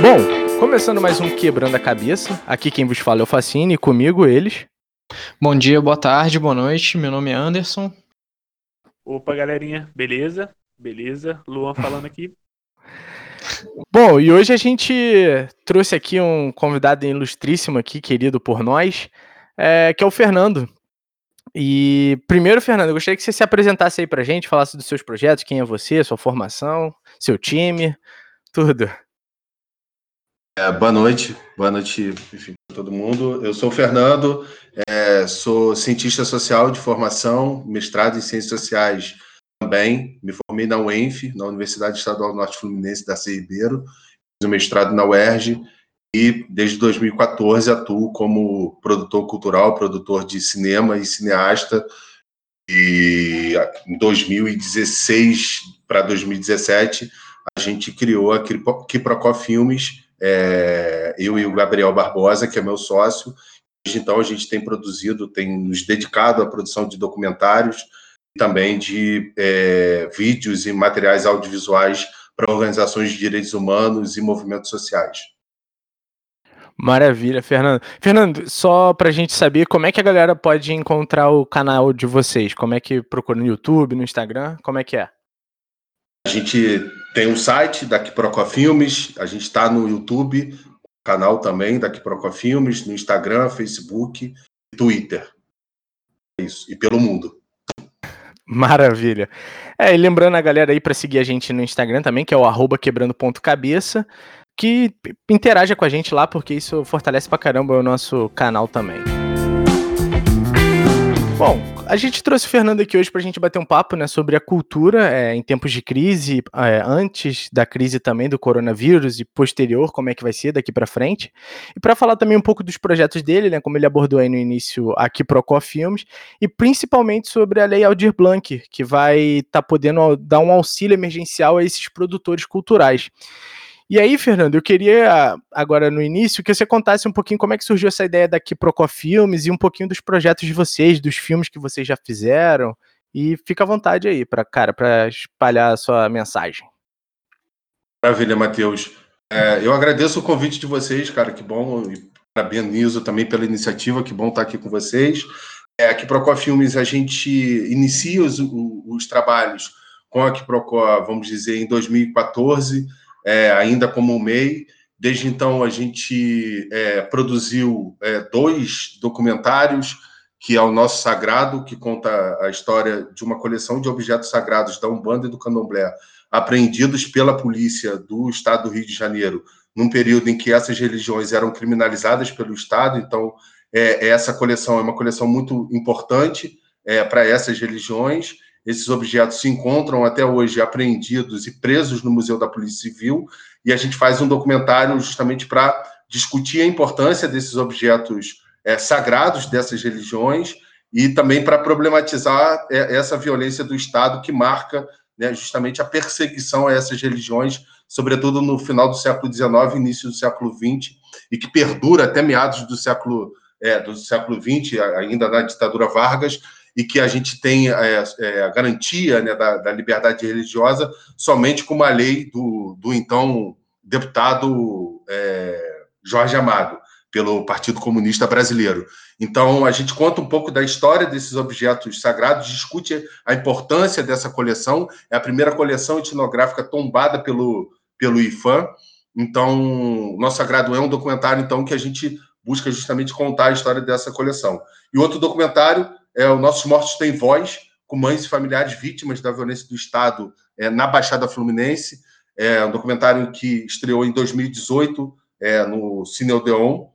Bom, começando mais um Quebrando a Cabeça. Aqui quem vos fala é o Facine e comigo eles. Bom dia, boa tarde, boa noite. Meu nome é Anderson. Opa, galerinha, beleza? Beleza? Luan falando aqui. Bom, e hoje a gente trouxe aqui um convidado ilustríssimo aqui, querido por nós, é, que é o Fernando. E primeiro, Fernando, eu gostaria que você se apresentasse aí pra gente, falasse dos seus projetos, quem é você, sua formação, seu time, tudo. É, boa noite, boa noite, enfim, todo mundo. Eu sou o Fernando, é, sou cientista social de formação, mestrado em ciências sociais também. Me formei na UENF, na Universidade Estadual Norte Fluminense da C. Ribeiro, fiz o mestrado na UERJ e desde 2014 atuo como produtor cultural, produtor de cinema e cineasta. E em 2016 para 2017 a gente criou a Kiprocó Filmes é, eu e o Gabriel Barbosa, que é meu sócio. Desde então, a gente tem produzido, tem nos dedicado à produção de documentários também de é, vídeos e materiais audiovisuais para organizações de direitos humanos e movimentos sociais. Maravilha, Fernando. Fernando, só para a gente saber como é que a galera pode encontrar o canal de vocês, como é que procura no YouTube, no Instagram, como é que é? A gente tem um site da Quiproco Filmes, a gente está no YouTube, canal também da Quiproco Filmes, no Instagram, Facebook, Twitter. É isso, e pelo mundo. Maravilha. É, e lembrando a galera aí para seguir a gente no Instagram também, que é o quebrando.cabeça, que interaja com a gente lá, porque isso fortalece pra caramba o nosso canal também. Bom, a gente trouxe o Fernando aqui hoje para a gente bater um papo né, sobre a cultura é, em tempos de crise, é, antes da crise também do coronavírus e posterior, como é que vai ser daqui para frente. E para falar também um pouco dos projetos dele, né, como ele abordou aí no início aqui Procó Filmes, e principalmente sobre a Lei Aldir Blanc, que vai estar tá podendo dar um auxílio emergencial a esses produtores culturais. E aí, Fernando, eu queria agora no início que você contasse um pouquinho como é que surgiu essa ideia daqui Procó Filmes e um pouquinho dos projetos de vocês, dos filmes que vocês já fizeram. E fica à vontade aí, para cara, para espalhar a sua mensagem. Maravilha, Matheus. É, eu agradeço o convite de vocês, cara, que bom. E parabenizo também pela iniciativa, que bom estar aqui com vocês. É, aqui Procó Filmes a gente inicia os, os trabalhos com a Quiprocó, vamos dizer, em 2014 é, ainda como MEI. Desde então, a gente é, produziu é, dois documentários, que é o Nosso Sagrado, que conta a história de uma coleção de objetos sagrados da Umbanda e do Candomblé, apreendidos pela polícia do Estado do Rio de Janeiro, num período em que essas religiões eram criminalizadas pelo Estado. Então, é, essa coleção é uma coleção muito importante é, para essas religiões. Esses objetos se encontram até hoje apreendidos e presos no Museu da Polícia Civil, e a gente faz um documentário justamente para discutir a importância desses objetos é, sagrados dessas religiões e também para problematizar é, essa violência do Estado que marca né, justamente a perseguição a essas religiões, sobretudo no final do século XIX, início do século XX, e que perdura até meados do século é, do século XX, ainda na ditadura Vargas, e que a gente tem é, é, a garantia né, da, da, liberdade religiosa somente com uma lei do, do então deputado é, Jorge Amado, pelo Partido Comunista Brasileiro. Então, a gente conta um pouco da história desses objetos sagrados, discute a importância dessa coleção. É a primeira coleção etnográfica tombada pelo, pelo IFAM. Então, Nosso Sagrado é um documentário então que a gente busca justamente contar a história dessa coleção. E outro documentário é, o Nossos Mortos Têm Voz, com mães e familiares vítimas da violência do Estado é, na Baixada Fluminense. É um documentário que estreou em 2018 é, no Cine Odeon,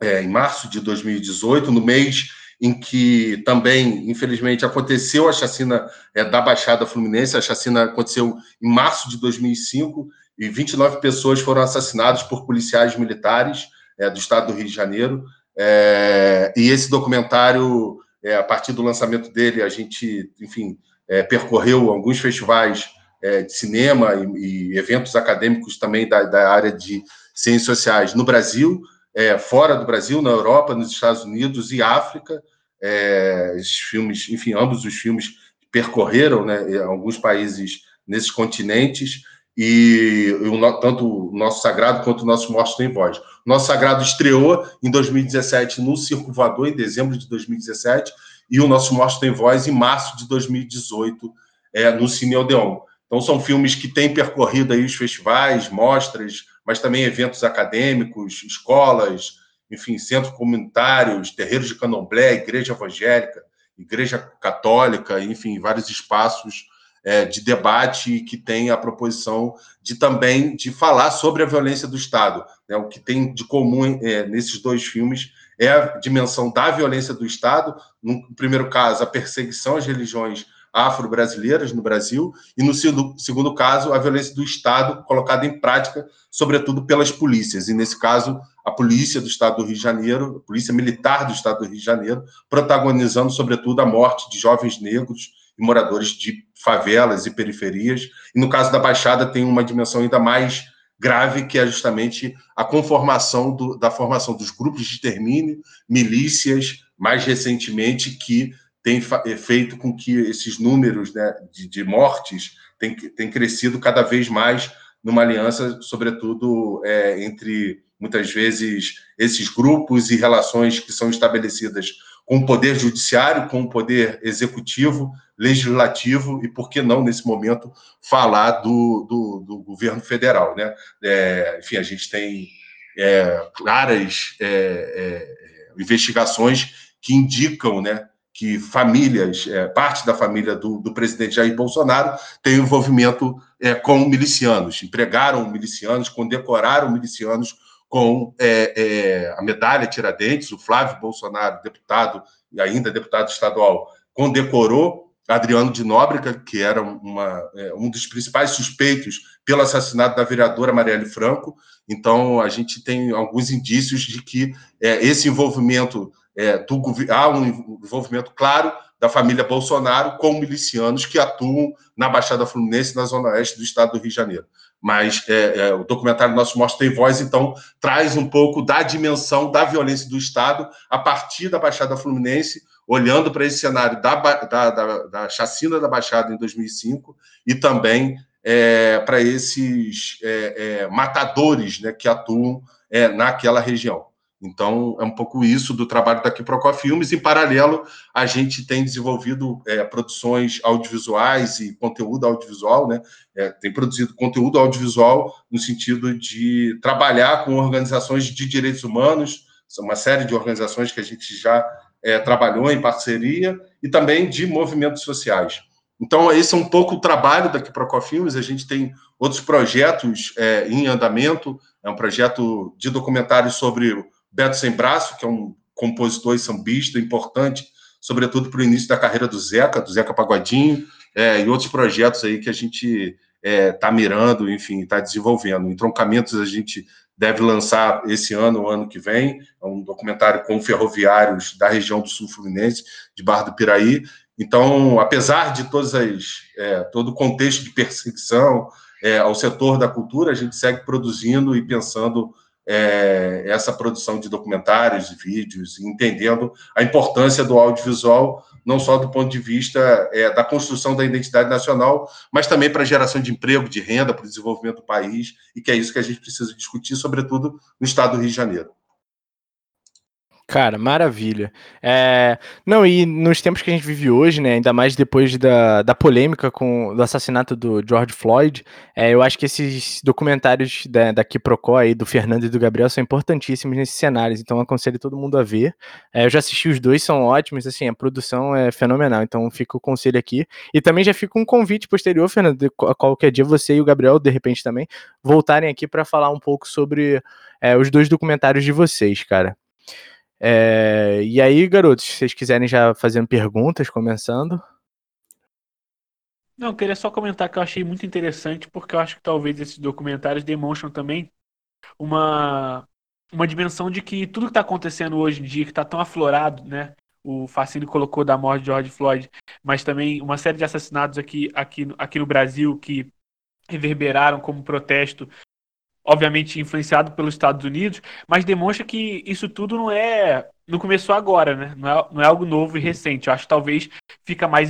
é, em março de 2018, no mês em que também, infelizmente, aconteceu a chacina é, da Baixada Fluminense. A chacina aconteceu em março de 2005 e 29 pessoas foram assassinadas por policiais militares é, do estado do Rio de Janeiro. É, e esse documentário é, a partir do lançamento dele, a gente, enfim, é, percorreu alguns festivais é, de cinema e, e, eventos acadêmicos também da, da, área de ciências sociais no Brasil, é, fora do Brasil, na Europa, nos Estados Unidos e África. É, esses filmes, enfim, ambos os filmes percorreram né, alguns países nesses continentes. E o, tanto o nosso sagrado quanto o nosso mortos tem voz. Nosso sagrado estreou em 2017 no Circo Voador, em dezembro de 2017, e o nosso mortos tem voz em março de 2018 é, no Cine Odeon. Então são filmes que têm percorrido aí os festivais, mostras, mas também eventos acadêmicos, escolas, enfim, centros comunitários, terreiros de candomblé, igreja evangélica, igreja católica, enfim, vários espaços é, de debate que tem a proposição de também de falar sobre a violência do Estado. Né? O que tem de comum é, nesses dois filmes é a dimensão da violência do Estado, no primeiro caso, a perseguição às religiões afro-brasileiras no Brasil, e no segundo caso, a violência do Estado colocada em prática, sobretudo pelas polícias, e nesse caso, a polícia do Estado do Rio de Janeiro, a polícia militar do Estado do Rio de Janeiro, protagonizando, sobretudo, a morte de jovens negros e moradores de favelas e periferias. E no caso da Baixada, tem uma dimensão ainda mais grave, que é justamente a conformação do, da formação dos grupos de extermínio, milícias, mais recentemente, que tem é, feito com que esses números né, de, de mortes tenham crescido cada vez mais numa aliança, sobretudo é, entre muitas vezes esses grupos e relações que são estabelecidas com o poder judiciário, com o poder executivo, legislativo e, por que não, nesse momento, falar do, do, do governo federal. Né? É, enfim, a gente tem é, claras é, é investigações que indicam né, que famílias, é, parte da família do, do, presidente Jair Bolsonaro tem envolvimento é, com milicianos, empregaram milicianos, condecoraram milicianos com é, é, a medalha Tiradentes, o Flávio Bolsonaro, deputado e ainda deputado estadual, condecorou Adriano de Nóbrega, que era uma, é, um dos principais suspeitos pelo assassinato da vereadora Marielle Franco. Então, a gente tem alguns indícios de que é, esse envolvimento é, do, há um envolvimento claro da família Bolsonaro com milicianos que atuam na Baixada Fluminense, na zona oeste do estado do Rio de Janeiro. Mas é, é, o documentário Nosso Mostra Tem Voz, então, traz um pouco da dimensão da violência do Estado a partir da Baixada Fluminense, olhando para esse cenário da, da, da, da, chacina da Baixada em 2005 e também é, para esses é, é, matadores né, que atuam é, naquela região. Então, é um pouco isso do trabalho da Quiprocó Filmes. Em paralelo, a gente tem desenvolvido é, produções audiovisuais e conteúdo audiovisual, né? É, tem produzido conteúdo audiovisual no sentido de trabalhar com organizações de direitos humanos, são uma série de organizações que a gente já é, trabalhou em parceria, e também de movimentos sociais. Então, esse é um pouco o trabalho da Quiprocó Filmes. A gente tem outros projetos é, em andamento, é um projeto de documentário sobre Beto Sem Braço, que é um compositor e sambista importante, sobretudo para o início da carreira do Zeca, do Zeca Pagodinho, é, e outros projetos aí que a gente está é, tá mirando, enfim, está desenvolvendo. Entroncamentos a gente deve lançar esse ano, o ano que vem, é um documentário com ferroviários da região do Sul Fluminense, de Barra do Piraí. Então, apesar de todas as, é, todo o contexto de perseguição é, ao setor da cultura, a gente segue produzindo e pensando é, essa produção de documentários e vídeos, entendendo a importância do audiovisual, não só do ponto de vista é, da construção da identidade nacional, mas também para a geração de emprego, de renda, para o desenvolvimento do país, e que é isso que a gente precisa discutir, sobretudo no estado do Rio de Janeiro. Cara, maravilha. É, não, e nos tempos que a gente vive hoje, né, ainda mais depois da, da polêmica com o assassinato do George Floyd, é, eu acho que esses documentários da, da Kiprocó aí, do Fernando e do Gabriel, são importantíssimos nesses cenários, então aconselho todo mundo a ver. É, eu já assisti os dois, são ótimos, assim, a produção é fenomenal, então fica o conselho aqui. E também já fica um convite posterior, Fernando, de qualquer dia você e o Gabriel, de repente também, voltarem aqui para falar um pouco sobre é, os dois documentários de vocês, cara. É, e aí, garotos, se vocês quiserem já fazendo perguntas, começando. Não, eu queria só comentar que eu achei muito interessante, porque eu acho que talvez esses documentários demonstram também uma, uma dimensão de que tudo que está acontecendo hoje em dia, que está tão aflorado, né? O Facine colocou da morte de George Floyd, mas também uma série de assassinatos aqui, aqui, aqui no Brasil que reverberaram como protesto obviamente influenciado pelos Estados Unidos, mas demonstra que isso tudo não é não começou agora, né? Não é, não é algo novo e recente. Eu acho que talvez fica mais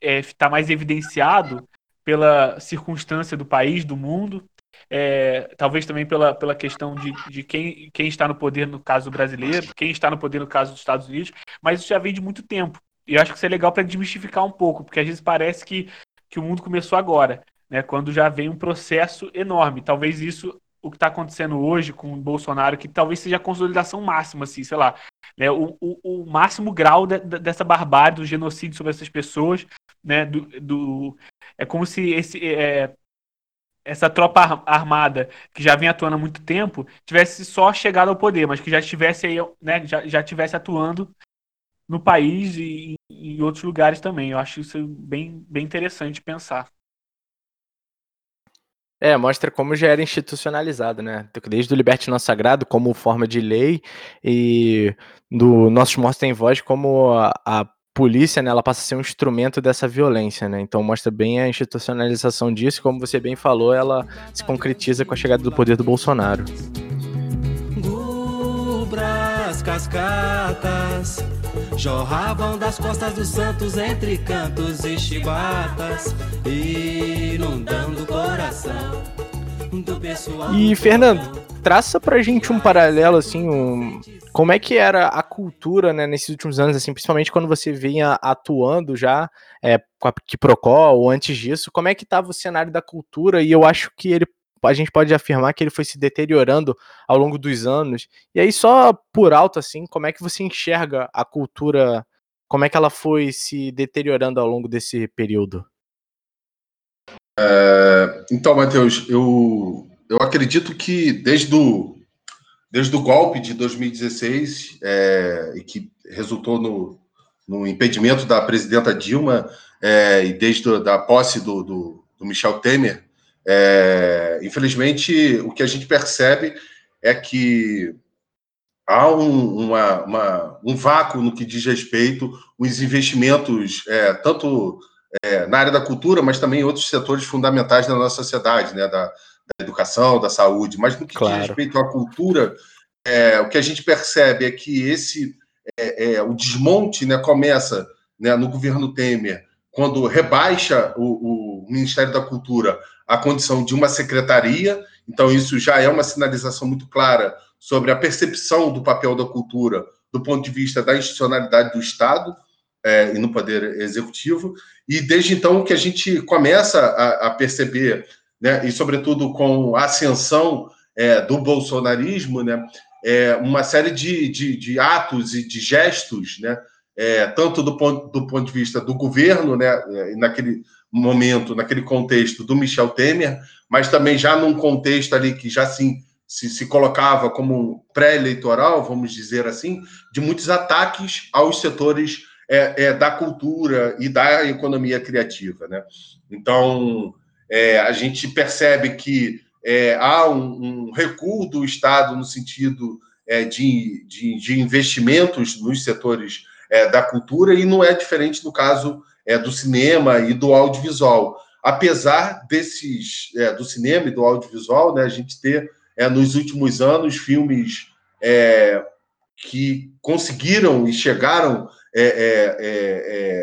é, tá mais evidenciado pela circunstância do país, do mundo, é, talvez também pela, pela questão de, de quem, quem está no poder no caso brasileiro, quem está no poder no caso dos Estados Unidos, mas isso já vem de muito tempo. E eu acho que isso é legal para desmistificar um pouco, porque às vezes parece que, que o mundo começou agora, né, quando já vem um processo enorme. Talvez isso, o que está acontecendo hoje com o Bolsonaro, que talvez seja a consolidação máxima, assim, sei lá, né, o, o, o máximo grau de, de, dessa barbárie, do genocídio sobre essas pessoas, né, do, do é como se esse, é, essa tropa armada que já vem atuando há muito tempo tivesse só chegado ao poder, mas que já estivesse aí, né, já, já estivesse atuando no país e em outros lugares também. Eu acho isso bem, bem interessante pensar. É, mostra como já era institucionalizado, né? Desde o Liberte Não Sagrado, como forma de lei, e do Nossos Mortos Tem Voz, como a, a polícia, né, ela passa a ser um instrumento dessa violência, né? Então mostra bem a institucionalização disso, como você bem falou, ela se concretiza com a chegada do poder do Bolsonaro. Gubras, cascatas jorravam das costas dos santos entre cantos e chibatas, inundando o coração do pessoal. E Fernando, traça pra gente um paralelo assim, um como é que era a cultura, né, nesses últimos anos, assim, principalmente quando você vinha atuando já é, com a Kiprocó ou antes disso, como é que estava o cenário da cultura? E eu acho que ele, a gente pode afirmar que ele foi se deteriorando ao longo dos anos. E aí, só por alto, assim, como é que você enxerga a cultura, como é que ela foi se deteriorando ao longo desse período? É, então, Matheus, eu, eu acredito que desde o desde o golpe de 2016, é, que resultou no, no impedimento da presidenta Dilma, é, e desde a posse do, do, do Michel Temer, é, infelizmente, o que a gente percebe é que há um, uma, uma, um vácuo no que diz respeito os investimentos, é, tanto é, na área da cultura, mas também em outros setores fundamentais da nossa sociedade, né, da, da educação, da saúde, mas no que claro. diz respeito à cultura, é, o que a gente percebe é que esse é, é, o desmonte né, começa né, no governo Temer, quando rebaixa o, o, Ministério da Cultura à condição de uma secretaria. Então, isso já é uma sinalização muito clara sobre a percepção do papel da cultura do ponto de vista da institucionalidade do Estado é, e no Poder Executivo. E desde então que a gente começa a, a perceber né, e sobretudo com a ascensão é, do bolsonarismo, né, é, uma série de, de, de, atos e de gestos, né, é, tanto do ponto, do ponto de vista do governo, né, é, naquele momento, naquele contexto do Michel Temer, mas também já num contexto ali que já assim, se, se colocava como pré-eleitoral, vamos dizer assim, de muitos ataques aos setores é, é, da cultura e da economia criativa. Né? Então, é, a gente percebe que é, há um, um, recuo do Estado no sentido é, de, de, de, investimentos nos setores é, da cultura, e não é diferente no caso é, do cinema e do audiovisual. Apesar desses, é, do cinema e do audiovisual, né, a gente ter nos últimos anos filmes que conseguiram e chegaram é, é,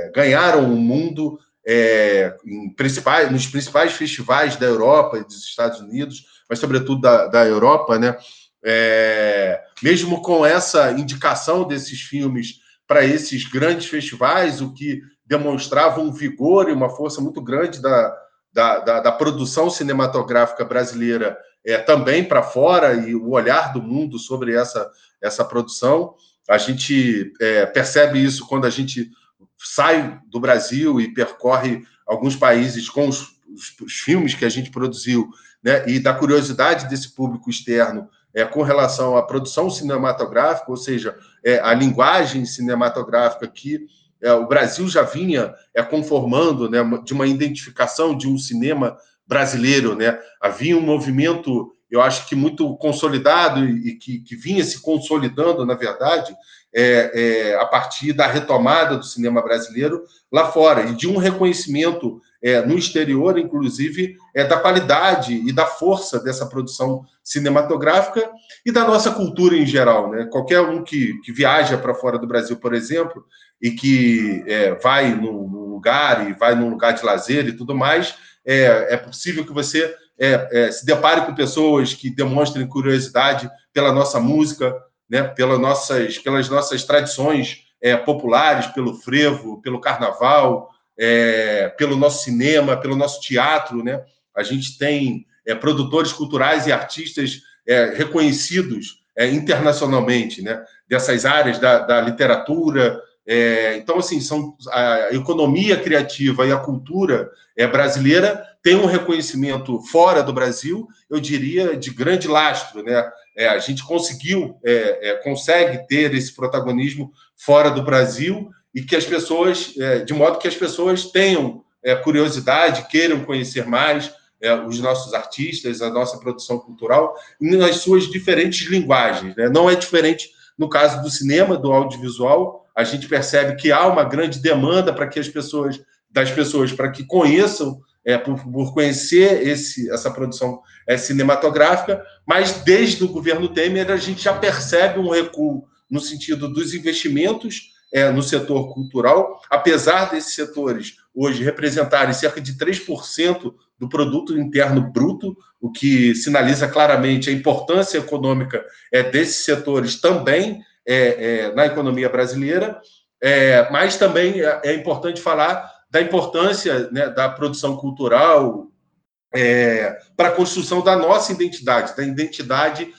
é, ganharam o mundo é, principais, nos principais festivais da Europa e dos Estados Unidos, mas sobretudo da, da Europa, né? É, mesmo com essa indicação desses filmes para esses grandes festivais, o que demonstrava um vigor e uma força muito grande da, da, da, da produção cinematográfica brasileira é, também para fora e o olhar do mundo sobre essa, essa produção. A gente é, percebe isso quando a gente sai do Brasil e percorre alguns países com os, os, os filmes que a gente produziu, né, e da curiosidade desse público externo é, com relação à produção cinematográfica, ou seja, é, a linguagem cinematográfica que é, o Brasil já vinha é, conformando né, de uma identificação de um cinema brasileiro. Né? Havia um movimento, eu acho que muito consolidado e que, que vinha se consolidando, na verdade, é, é, a partir da retomada do cinema brasileiro lá fora e de um reconhecimento é, no exterior, inclusive, é, da qualidade e da força dessa produção cinematográfica e da nossa cultura em geral. Né? Qualquer um que, que viaja para fora do Brasil, por exemplo, e que é, vai num, lugar e vai num lugar de lazer e tudo mais, é, é possível que você é, é, se depare com pessoas que demonstrem curiosidade pela nossa música, né, pelas, nossas, pelas nossas tradições é, populares, pelo frevo, pelo carnaval, é, pelo nosso cinema, pelo nosso teatro. Né? A gente tem é, produtores culturais e artistas é, reconhecidos é, internacionalmente, né? dessas áreas da, da literatura. É, então, assim, são, a economia criativa e a cultura brasileira tem um reconhecimento fora do Brasil, eu diria, de grande lastro. Né? É, a gente conseguiu, é, é, consegue ter esse protagonismo fora do Brasil e que as pessoas, é, de modo que as pessoas tenham é, curiosidade, queiram conhecer mais é, os nossos artistas, a nossa produção cultural, nas suas diferentes linguagens. Né? Não é diferente no caso do cinema, do audiovisual, a gente percebe que há uma grande demanda para que as pessoas, das pessoas, para que conheçam é, por, por, conhecer esse, essa produção é, cinematográfica, mas desde o governo Temer a gente já percebe um recuo no sentido dos investimentos é, no setor cultural, apesar desses setores hoje representarem cerca de 3% do produto interno bruto, o que sinaliza claramente a importância econômica é, desses setores também é, é, na economia brasileira, é, mas também é, é importante falar da importância né, da produção cultural para a construção da nossa identidade, da identidade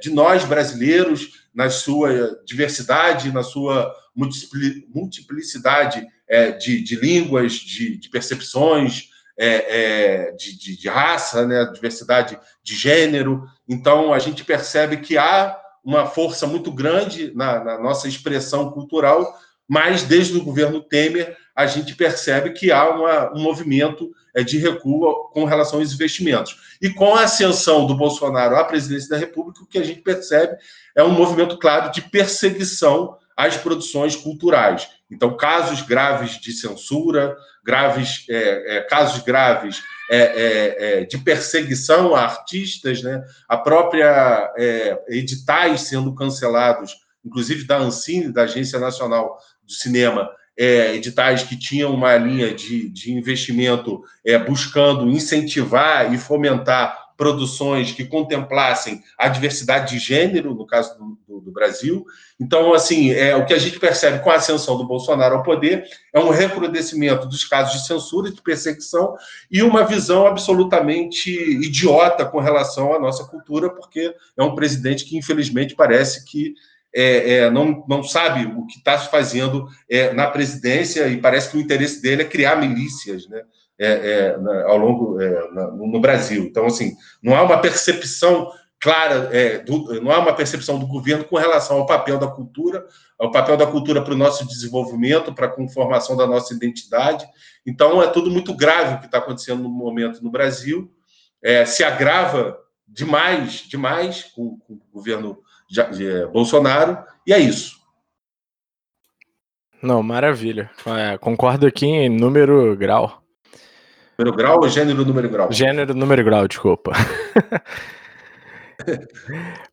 de nós brasileiros, na sua diversidade, na sua multiplicidade é, de, de, línguas, de, de percepções, é, é, de, de, de, raça, né, diversidade de gênero. Então, a gente percebe que há uma força muito grande na, na nossa expressão cultural, mas desde o governo Temer a gente percebe que há uma, um movimento é, de recuo com relação aos investimentos. E com a ascensão do Bolsonaro à presidência da República, o que a gente percebe é um movimento claro de perseguição às produções culturais. Então, casos graves de censura, graves, é, é, casos graves é, é, é de perseguição a artistas, né? a própria é, editais sendo cancelados, inclusive da Ancine, da Agência Nacional do Cinema, editais que tinham uma linha de, de investimento buscando incentivar e fomentar produções que contemplassem a diversidade de gênero, no caso do, do, do, Brasil. Então, assim, é, o que a gente percebe com a ascensão do Bolsonaro ao poder é um recrudescimento dos casos de censura de perseguição e uma visão absolutamente idiota com relação à nossa cultura, porque é um presidente que, infelizmente, parece que é, é, não, não sabe o que está fazendo é, na presidência e parece que o interesse dele é criar milícias né, é, é, ao longo é, no Brasil. Então, assim, não há uma percepção clara, do, não há uma percepção do governo com relação ao papel da cultura, ao papel da cultura para o nosso desenvolvimento, para a conformação da nossa identidade. Então, é tudo muito grave o que está acontecendo no momento no Brasil. se agrava demais, demais com, com o governo de Bolsonaro, e é isso. Não, maravilha. É, concordo aqui em número grau. Número grau ou gênero número grau? Gênero número grau, desculpa.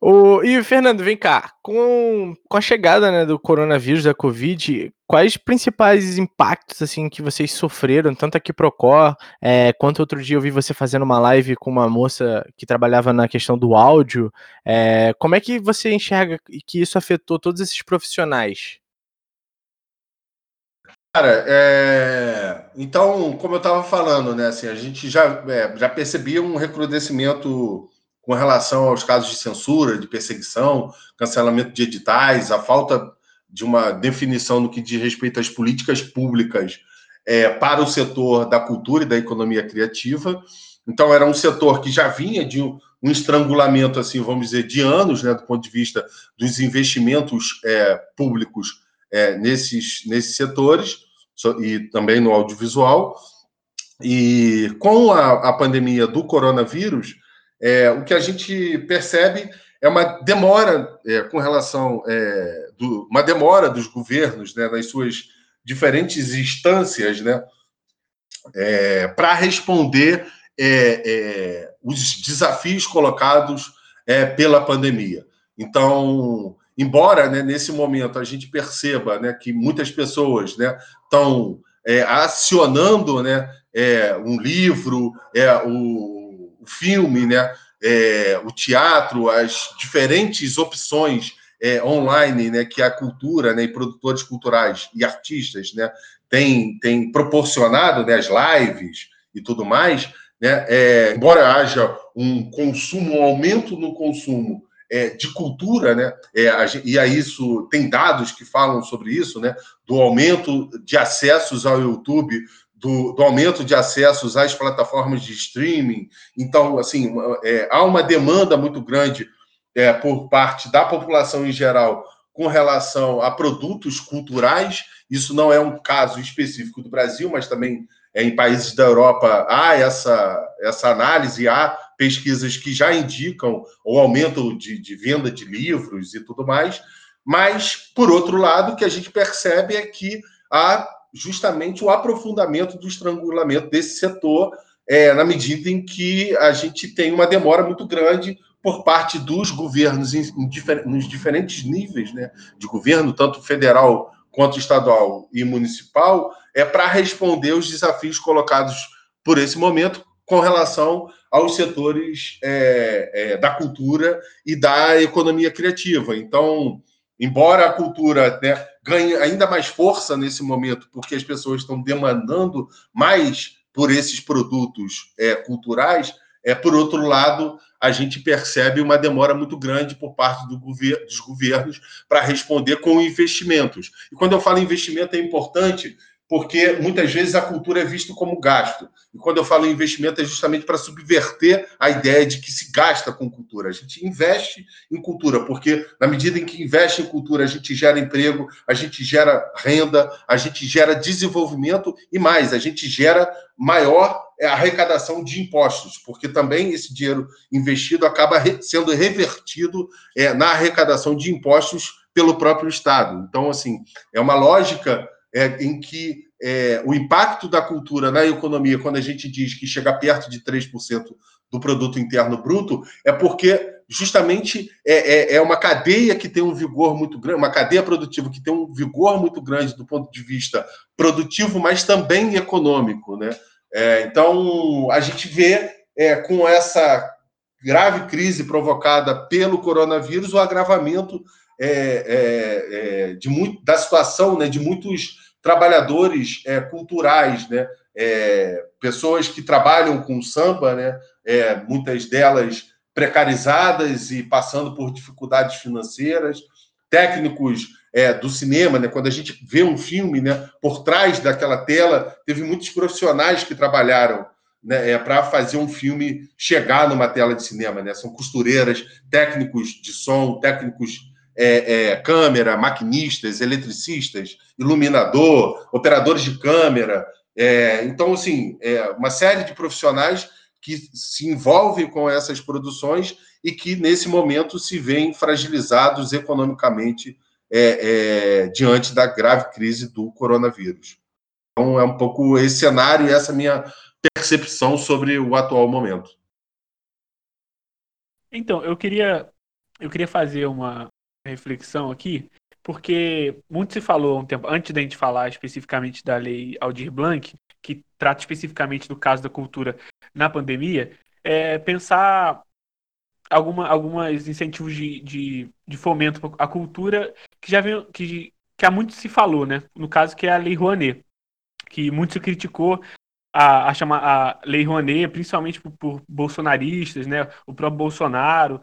o, e Fernando, vem cá, com, com a chegada né, do coronavírus, da Covid, quais principais impactos assim que vocês sofreram, tanto aqui pro Cor, é, quanto outro dia eu vi você fazendo uma live com uma moça que trabalhava na questão do áudio. É, como é que você enxerga que isso afetou todos esses profissionais? Cara, é... então, como eu estava falando, né, assim, a gente já, é, já percebia um recrudescimento com relação aos casos de censura, de perseguição, cancelamento de editais, a falta de uma definição no que diz respeito às políticas públicas é, para o setor da cultura e da economia criativa. Então, era um setor que já vinha de um, um estrangulamento, assim, vamos dizer, de anos, né, do ponto de vista dos investimentos é, públicos é, nesses, nesses setores, e também no audiovisual. E com a, a pandemia do coronavírus, é, o que a gente percebe é uma demora é, com relação é, do, uma demora dos governos né, nas suas diferentes instâncias né, é, para responder é, é, os desafios colocados é, pela pandemia. Então, embora né, nesse momento a gente perceba né, que muitas pessoas estão né, é, acionando né, é, um livro, é, o, o filme, né, é, o teatro, as diferentes opções é, online né, que a cultura né, e produtores culturais e artistas né, têm, têm proporcionado, né, as lives e tudo mais, né, é, embora haja um consumo, um aumento no consumo é, de cultura, né? É, e aí isso tem dados que falam sobre isso, né? Do aumento de acessos ao YouTube, do, do aumento de acessos às plataformas de streaming. Então, assim, é, há uma demanda muito grande é, por parte da população em geral com relação a produtos culturais. Isso não é um caso específico do Brasil, mas também em países da Europa há essa, essa análise, há pesquisas que já indicam o aumento de, de venda de livros e tudo mais, mas, por outro lado, o que a gente percebe é que há justamente o aprofundamento do estrangulamento desse setor, é, na medida em que a gente tem uma demora muito grande por parte dos governos em, em difer nos diferentes níveis né, de governo, tanto federal quanto estadual e municipal, é para responder os desafios colocados por esse momento com relação aos setores é, é, da cultura e da economia criativa. Então, embora a cultura né, ganhe ainda mais força nesse momento, porque as pessoas estão demandando mais por esses produtos é, culturais, é, por outro lado, a gente percebe uma demora muito grande por parte do dos governos para responder com investimentos. E quando eu falo investimento, é importante porque muitas vezes a cultura é vista como gasto. E quando eu falo em investimento, é justamente para subverter a ideia de que se gasta com cultura. A gente investe em cultura, porque na medida em que investe em cultura, a gente gera emprego, a gente gera renda, a gente gera desenvolvimento e mais, a gente gera maior é, arrecadação de impostos, porque também esse dinheiro investido acaba sendo revertido é, na arrecadação de impostos pelo próprio Estado. Então, assim, é uma lógica é, em que é, o impacto da cultura na economia, quando a gente diz que chega perto de 3% do produto interno bruto, é porque justamente é, é, é, uma cadeia que tem um vigor muito grande, uma cadeia produtiva que tem um vigor muito grande do ponto de vista produtivo, mas também econômico. Né? É, então, a gente vê é, com essa grave crise provocada pelo coronavírus o agravamento é, é, de muito, da situação né, de muitos trabalhadores é, culturais, né, é, pessoas que trabalham com samba, né, é, muitas delas precarizadas e passando por dificuldades financeiras, técnicos do cinema, né, quando a gente vê um filme, né, por trás daquela tela, teve muitos profissionais que trabalharam né, é, para fazer um filme chegar numa tela de cinema. Né? São costureiras, técnicos de som, técnicos é, é, câmera, maquinistas, eletricistas, iluminador, operadores de câmera. É, então, assim, é uma série de profissionais que se envolvem com essas produções e que, nesse momento, se veem fragilizados economicamente é, é, diante da grave crise do coronavírus. Então, é um pouco esse cenário e essa minha percepção sobre o atual momento. Então, eu queria eu queria fazer uma, reflexão aqui, porque muito se falou um tempo, antes da gente falar especificamente da lei Aldir Blanc, que trata especificamente do caso da cultura na pandemia, é pensar alguma, algumas incentivos de, de, de fomento à cultura que já vem, que, que há muito se falou, né? No caso que é a Lei Rouanet, que muito se criticou a, a chamar a Lei Rouanet, principalmente por, por bolsonaristas, né? O próprio Bolsonaro,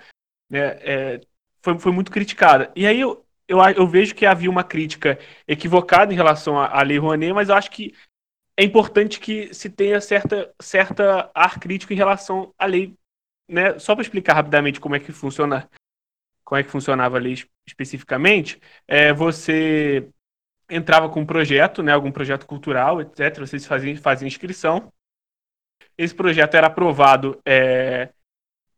né? É, foi, foi muito criticada. E aí eu, eu, eu vejo que havia uma crítica equivocada em relação à, Lei Rouanet, mas eu acho que é importante que se tenha certa, certa ar crítico em relação à lei. Né? Só para explicar rapidamente como é que funciona como é que funcionava a lei especificamente, é, você entrava com um projeto, né, algum projeto cultural, etc. Vocês faziam, faziam inscrição. Esse projeto era aprovado é,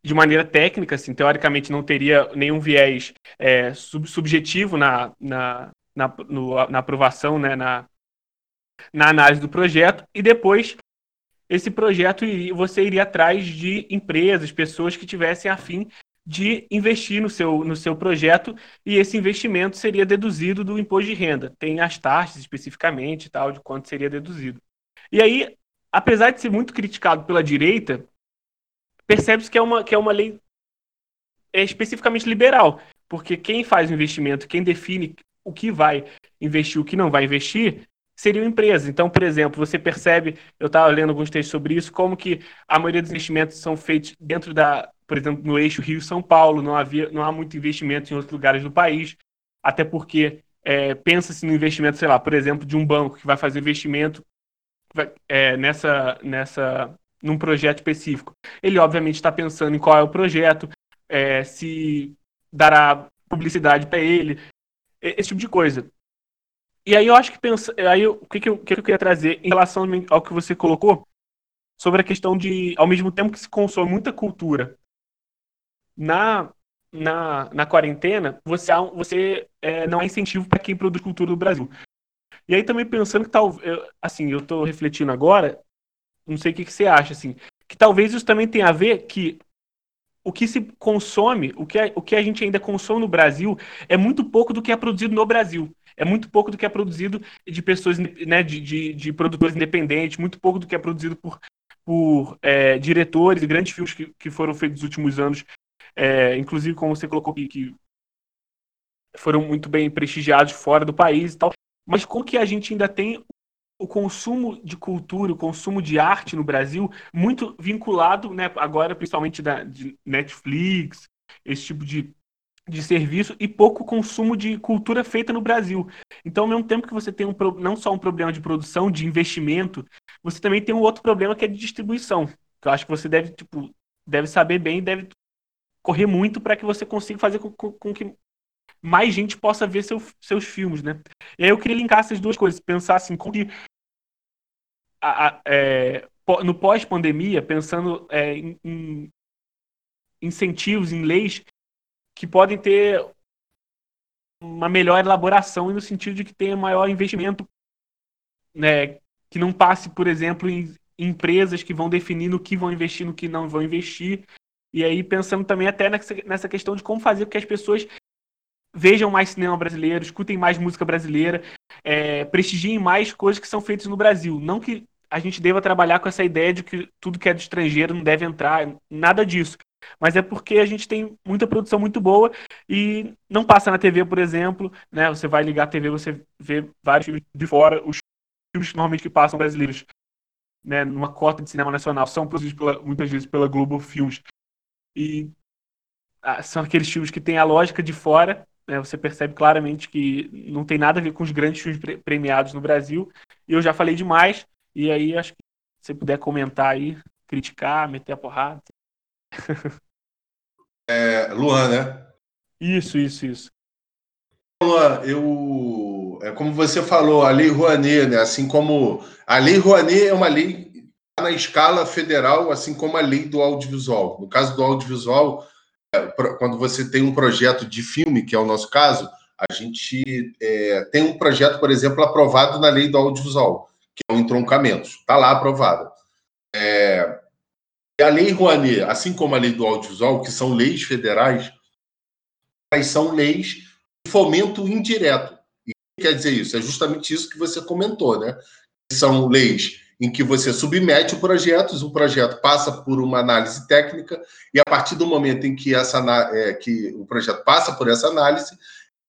de maneira técnica, assim, teoricamente não teria nenhum viés é, sub subjetivo na, na, na, no, na aprovação, né, na, na análise do projeto, e depois esse projeto você iria atrás de empresas, pessoas que tivessem afim de investir no seu, no seu projeto e esse investimento seria deduzido do imposto de renda. Tem as taxas especificamente tal, de quanto seria deduzido. E aí, apesar de ser muito criticado pela direita, percebe-se que é uma, que é uma lei é especificamente liberal, porque quem faz o investimento, quem define o que vai investir, o que não vai investir, seriam empresas. Então, por exemplo, você percebe, eu estava lendo alguns textos sobre isso, como que a maioria dos investimentos são feitos dentro da, por exemplo, no eixo Rio-São Paulo, não, havia, não há muito investimento em outros lugares do país, até porque é, pensa-se no investimento, sei lá, por exemplo, de um banco que vai fazer investimento é, nessa, nessa, num projeto específico. Ele, obviamente, está pensando em qual é o projeto, é, se dará publicidade para ele, esse tipo de coisa. E aí eu acho que pensa, aí o que, que, eu, que eu queria trazer em relação ao que você colocou sobre a questão de, ao mesmo tempo que se consome muita cultura na na, na quarentena, você, você é, não há incentivo para quem produz cultura no Brasil. E aí também pensando que tal, assim, eu estou refletindo agora, não sei o que, que você acha, assim, que talvez isso também tenha a ver que o que se consome, o que, a, o que a gente ainda consome no Brasil, é muito pouco do que é produzido no Brasil. É muito pouco do que é produzido de pessoas, né, de, de, de produtores independentes, muito pouco do que é produzido por, por é, diretores grandes filmes que, que foram feitos nos últimos anos, é, inclusive como você colocou aqui, que foram muito bem prestigiados fora do país e tal. Mas como que a gente ainda tem o consumo de cultura, o consumo de arte no Brasil muito vinculado, né, agora principalmente da, de Netflix, esse tipo de de serviço e pouco consumo de cultura feita no Brasil. Então, ao mesmo tempo que você tem um, não só um problema de produção, de investimento, você também tem um outro problema que é de distribuição. Que eu acho que você deve, tipo, deve saber bem, deve correr muito para que você consiga fazer com, com, com, que mais gente possa ver seu, seus filmes, né? E aí eu queria linkar essas duas coisas, pensar assim, como que a, a, é, no pós-pandemia, pensando é, em, em incentivos, em leis que podem ter uma melhor elaboração no sentido de que tenha maior investimento, né, que não passe, por exemplo, em empresas que vão definir no que vão investir, no que não vão investir. E aí pensando também até nessa questão de como fazer com que as pessoas vejam mais cinema brasileiro, escutem mais música brasileira, é, prestigiem mais coisas que são feitas no Brasil. Não que a gente deva trabalhar com essa ideia de que tudo que é do estrangeiro não deve entrar, nada disso mas é porque a gente tem muita produção muito boa e não passa na TV, por exemplo, né? Você vai ligar a TV, você vê vários filmes de fora, os filmes normalmente que passam brasileiros, né, numa cota de cinema nacional, são produzidos pela, muitas vezes pela Globo Filmes. E ah, são aqueles filmes que têm a lógica de fora, né? Você percebe claramente que não tem nada a ver com os grandes filmes premiados no Brasil. E eu já falei demais, e aí acho que se você puder comentar aí, criticar, meter a porrada. É, Luan, né? Isso, isso, isso. Luan, eu. É como você falou, a Lei Rouanet, né? Assim como. A Lei Rouanet é uma lei na escala federal, assim como a lei do audiovisual. No caso do audiovisual, quando você tem um projeto de filme, que é o nosso caso, a gente é, tem um projeto, por exemplo, aprovado na lei do audiovisual, que é o entroncamento. Está lá aprovado. É, a lei Rouanet, assim como a lei do audiovisual, que são leis federais, elas são leis de fomento indireto. E quer dizer isso? É justamente isso que você comentou, né? São leis em que você submete o projeto, o projeto passa por uma análise técnica, e a partir do momento em que, essa, é, que o projeto passa por essa análise,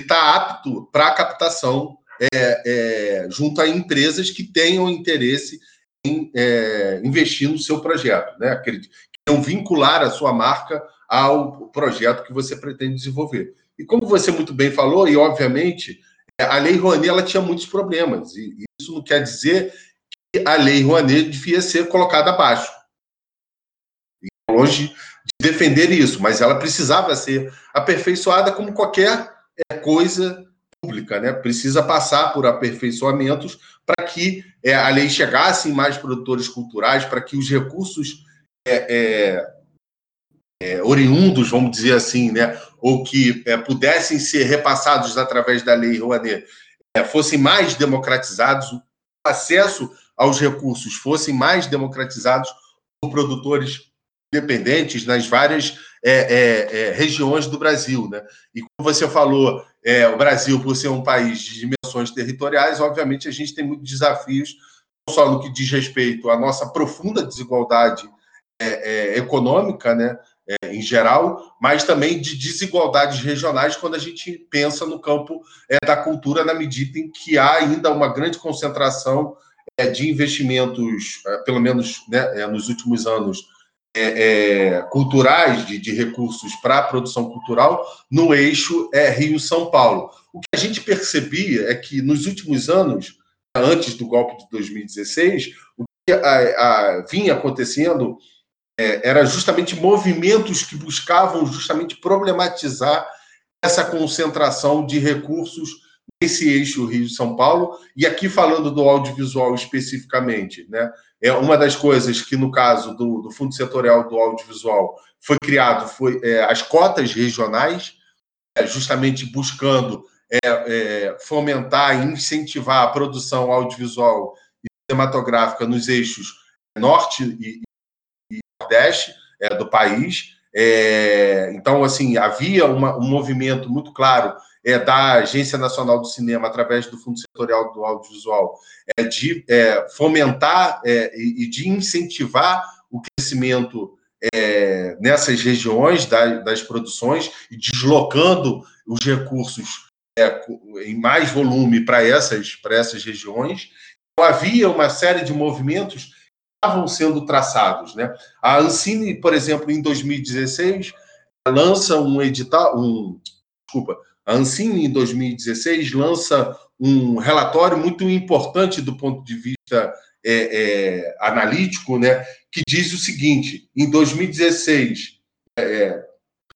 está apto para captação é, é, junto a empresas que tenham interesse em é, investir no seu projeto, né? Que não vincular a sua marca ao projeto que você pretende desenvolver. E como você muito bem falou, e obviamente a Lei Rouanet ela tinha muitos problemas, e isso não quer dizer a Lei Rouanet devia ser colocada abaixo. Longe de defender isso, mas ela precisava ser aperfeiçoada como qualquer é, coisa pública, né? Precisa passar por aperfeiçoamentos para que é, a lei chegasse em mais produtores culturais, para que os recursos é, é, é, oriundos, vamos dizer assim, né? Ou que é, pudessem ser repassados através da lei Rouanet, fossem mais democratizados, o acesso aos recursos fossem mais democratizados por produtores independentes nas várias é, é, é, regiões do Brasil. Né? E como você falou, é, o Brasil, por ser um país de dimensões territoriais, obviamente a gente tem muitos desafios, não só no que diz respeito à nossa profunda desigualdade é, econômica, né? em geral, mas também de desigualdades regionais quando a gente pensa no campo da cultura, na medida em que há ainda uma grande concentração de investimentos, pelo menos né, nos últimos anos, é, é, culturais, de, de recursos para a produção cultural, no eixo é, Rio-São Paulo. O que a gente percebia é que nos últimos anos, antes do golpe de 2016, o que a, a, vinha acontecendo é, era justamente movimentos que buscavam justamente problematizar essa concentração de recursos nesse eixo Rio-São Paulo, e aqui falando do audiovisual especificamente, né? É uma das coisas que, no caso do, do Fundo Setorial do Audiovisual, foi criado foi é, as cotas regionais, é, justamente buscando é, é fomentar e incentivar a produção audiovisual e cinematográfica nos eixos norte e, e nordeste é, do país. É, então, assim, havia uma, um movimento muito claro é, da Agência Nacional do Cinema, através do Fundo Setorial do Audiovisual, é, de é, fomentar é, e, de incentivar o crescimento é, nessas regiões da, das produções deslocando os recursos é, em mais volume para essas, essas regiões. Então, havia uma série de movimentos que estavam sendo traçados. Né? A Ancine, por exemplo, em 2016, lança um edital, um, desculpa, a Ancine, em 2016, lança um relatório muito importante do ponto de vista é, é, analítico, né, que diz o seguinte: em 2016, é, é,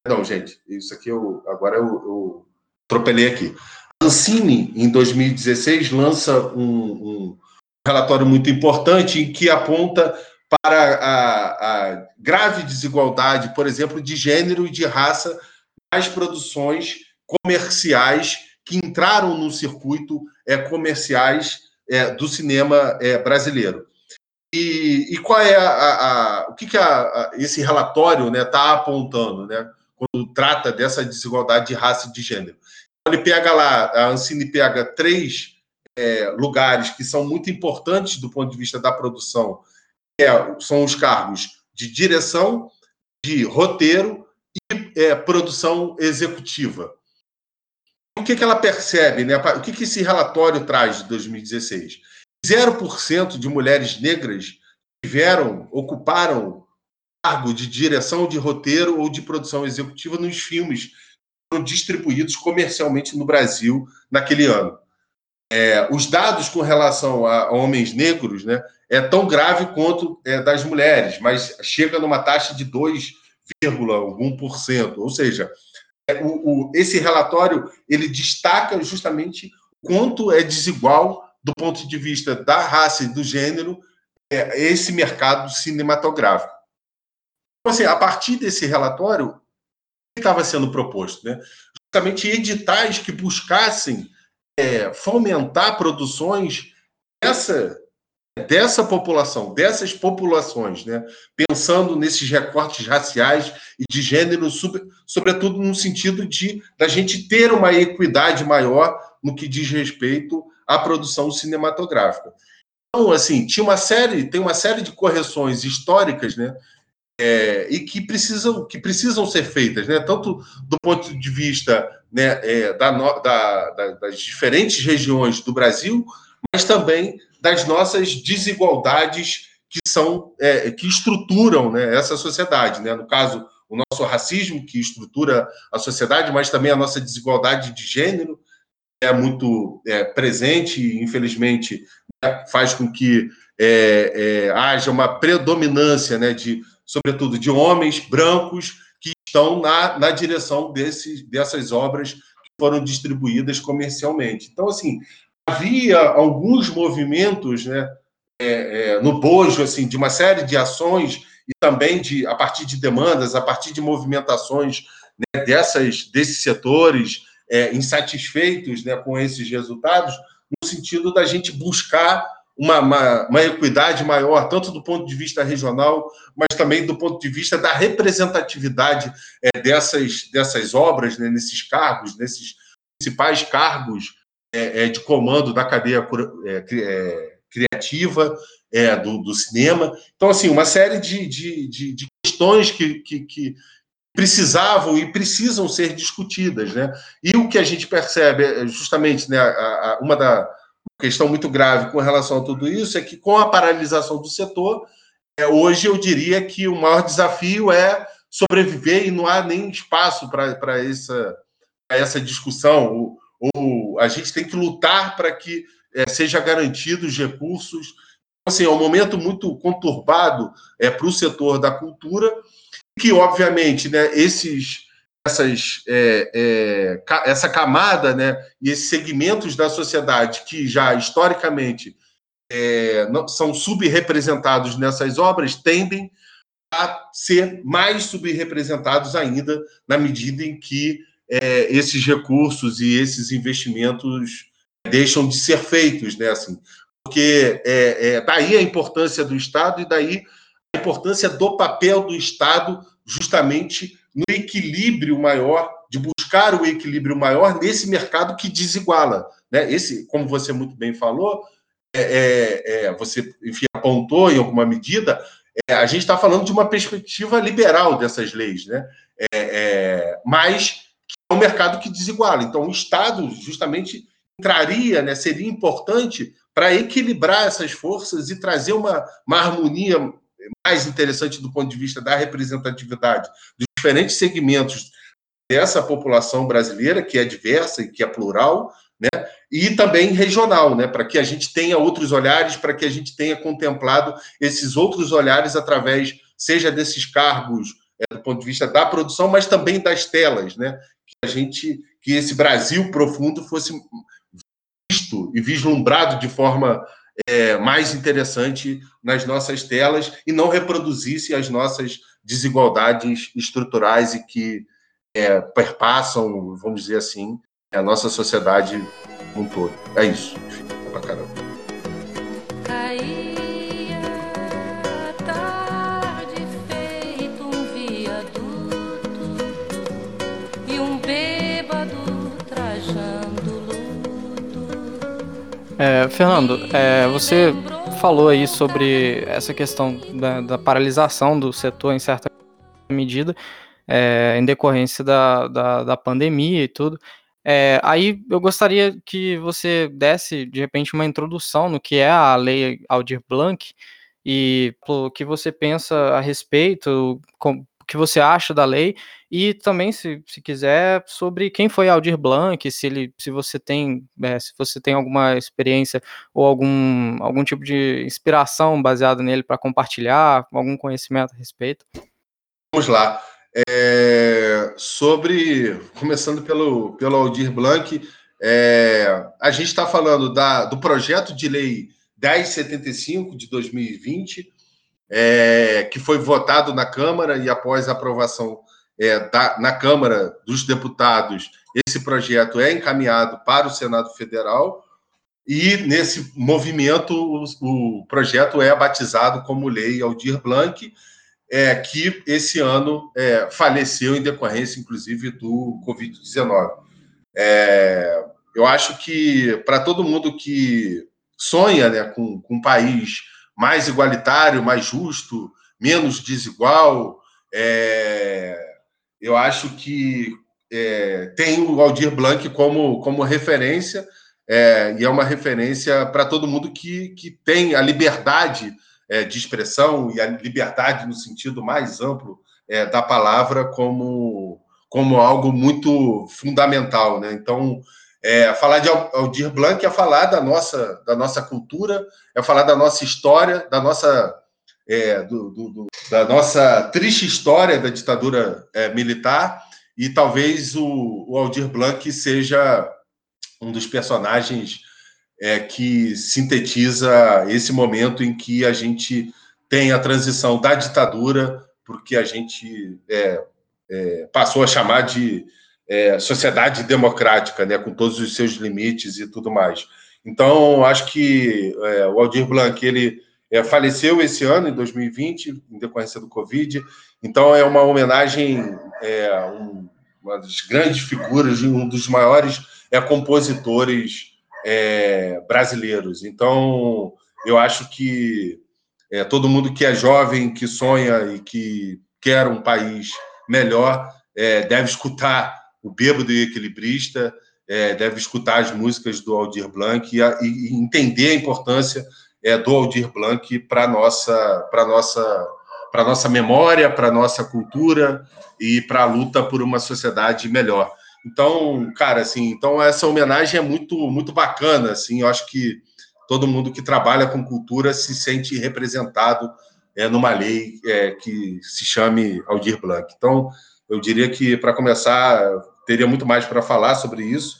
não, gente, isso aqui eu agora eu, eu atropelei aqui. A Ancine, em 2016, lança um, um relatório muito importante em que aponta para a, a grave desigualdade, por exemplo, de gênero e de raça nas produções comerciais que entraram no circuito é, comerciais é, do cinema é, brasileiro. E, e, qual é a, a, a o que, que a, esse relatório está né, tá apontando, né, quando trata dessa desigualdade de raça e de gênero? Ele pega lá, a Ancine pega três é, lugares que são muito importantes do ponto de vista da produção, é, são os cargos de direção, de roteiro e é, produção executiva que, que ela percebe, né? O que, que esse relatório traz de 2016? 0% de mulheres negras tiveram, ocuparam cargo de direção de roteiro ou de produção executiva nos filmes que foram distribuídos comercialmente no Brasil naquele ano. É, os dados com relação a homens negros né, é tão grave quanto é, das mulheres, mas chega numa taxa de 2,1%. Ou seja, o, o, esse relatório ele destaca justamente quanto é desigual do ponto de vista da raça e do gênero é, esse mercado cinematográfico. Então, assim, a partir desse relatório, que estava sendo proposto? Né? Justamente editais que buscassem é, fomentar produções dessa dessa população, dessas populações, né? pensando nesses recortes raciais e de gênero, sobretudo no sentido de da gente ter uma equidade maior no que diz respeito à produção cinematográfica. Então, assim, tinha uma série, tem uma série de correções históricas, né? É, e que precisam, que precisam ser feitas, né? tanto do ponto de vista né, é, da, da, da, das diferentes regiões do Brasil, mas também das nossas desigualdades que são é, que estruturam né, essa sociedade, né? No caso, o nosso racismo que estrutura a sociedade, mas também a nossa desigualdade de gênero é muito é, presente e, infelizmente, né, faz com que é, é, haja uma predominância, né, de, sobretudo, de homens brancos que estão na, na direção desse, dessas obras que foram distribuídas comercialmente. Então, assim, havia alguns movimentos né, é, é, no bojo assim, de uma série de ações e também de a partir de demandas, a partir de movimentações né, dessas, desses setores é, insatisfeitos né, com esses resultados, no sentido da gente buscar uma, uma, uma, equidade maior, tanto do ponto de vista regional, mas também do ponto de vista da representatividade é, dessas, dessas obras, né, nesses cargos, nesses principais cargos é, é de comando da cadeia é, é, criativa do, do, cinema. Então, assim, uma série de, de, de, de questões que, que, que precisavam e precisam ser discutidas, né? E o que a gente percebe é justamente, né, a, a, uma da questão muito grave com relação a tudo isso é que com a paralisação do setor, é, hoje eu diria que o maior desafio é sobreviver e não há nem espaço para essa, essa discussão. Ou, ou, a gente tem que lutar para que é, seja garantidos recursos. Assim, é um momento muito conturbado é, para o setor da cultura, que, obviamente, né, esses essas, é, é, essa camada né, e esses segmentos da sociedade que já historicamente é, não, são subrepresentados nessas obras tendem a ser mais subrepresentados ainda na medida em que é, esses recursos e esses investimentos deixam de ser feitos, né? Assim, porque é, é, daí a importância do Estado e daí a importância do papel do Estado justamente no equilíbrio maior, de buscar o equilíbrio maior nesse mercado que desiguala. Né? Esse, como você muito bem falou, é, é, é você enfim, apontou em alguma medida, é, a gente está falando de uma perspectiva liberal dessas leis, né? Mas é um mercado que desiguala. Então, o Estado justamente entraria, né, seria importante para equilibrar essas forças e trazer uma, uma harmonia mais interessante do ponto de vista da representatividade dos diferentes segmentos dessa população brasileira, que é diversa e que é plural, né? e também regional, né? para que a gente tenha outros olhares, para que a gente tenha contemplado esses outros olhares através, seja desses cargos é, do ponto de vista da produção, mas também das telas, né? Que a gente, que esse Brasil profundo fosse visto e vislumbrado de forma é, mais interessante nas nossas telas e não reproduzisse as nossas desigualdades estruturais e que é, perpassam, vamos dizer assim, a nossa sociedade como um todo. É isso. É pra caramba. É, Fernando, é, você falou aí sobre essa questão da, da, paralisação do setor em certa medida, é, em decorrência da, da, da, pandemia e tudo. É, aí eu gostaria que você desse, de repente, uma introdução no que é a Lei Aldir Blanc e o que você pensa a respeito, com, que você acha da lei e também, se, se quiser, sobre quem foi Aldir Blanc, se ele, se você tem, é, se você tem alguma experiência ou algum, algum tipo de inspiração baseada nele para compartilhar, algum conhecimento a respeito. Vamos lá. É, sobre, começando pelo, pelo Aldir Blanc, é, a gente está falando da, do projeto de lei 1075 de 2020, é, que foi votado na Câmara e após a aprovação é, da, na Câmara dos Deputados, esse projeto é encaminhado para o Senado Federal e, nesse movimento, o, o projeto é batizado como Lei Aldir Blanc, é, que esse ano é, faleceu em decorrência, inclusive, do Covid-19. É, eu acho que, para todo mundo que sonha né, com, com um país mais igualitário, mais justo, menos desigual, é, eu acho que é, tem o Aldir Blanc como, como referência, é, e é uma referência para todo mundo que, que tem a liberdade é, de expressão e a liberdade no sentido mais amplo é, da palavra como, como algo muito fundamental. Né? Então, é, falar de Aldir Blanc é falar da nossa, da nossa cultura, é falar da nossa história, da nossa é, do, do, do, da nossa triste história da ditadura é, militar, e talvez o, o, Aldir Blanc seja um dos personagens é, que sintetiza esse momento em que a gente tem a transição da ditadura, porque a gente é, é, passou a chamar de é, sociedade democrática, né, com todos os seus limites e tudo mais. Então, acho que é, o Aldir Blanc, ele é, faleceu esse ano, em 2020, em decorrência do Covid. Então, é uma homenagem é, um, uma das grandes figuras, um dos maiores é, compositores é, brasileiros. Então, eu acho que todo mundo que é jovem, que sonha e que quer um país melhor, deve escutar o Bêbado e Equilibrista, é, deve escutar as músicas do Aldir Blanc e, e entender a importância é, do Aldir Blanc para nossa para nossa para nossa memória, para nossa cultura e para a luta por uma sociedade melhor. Então, cara, assim, então essa homenagem é muito muito bacana, assim, eu acho que todo mundo que trabalha com cultura se sente representado é, numa lei é, que se chame Aldir Blanc. Então, eu diria que para começar teria muito mais para falar sobre isso.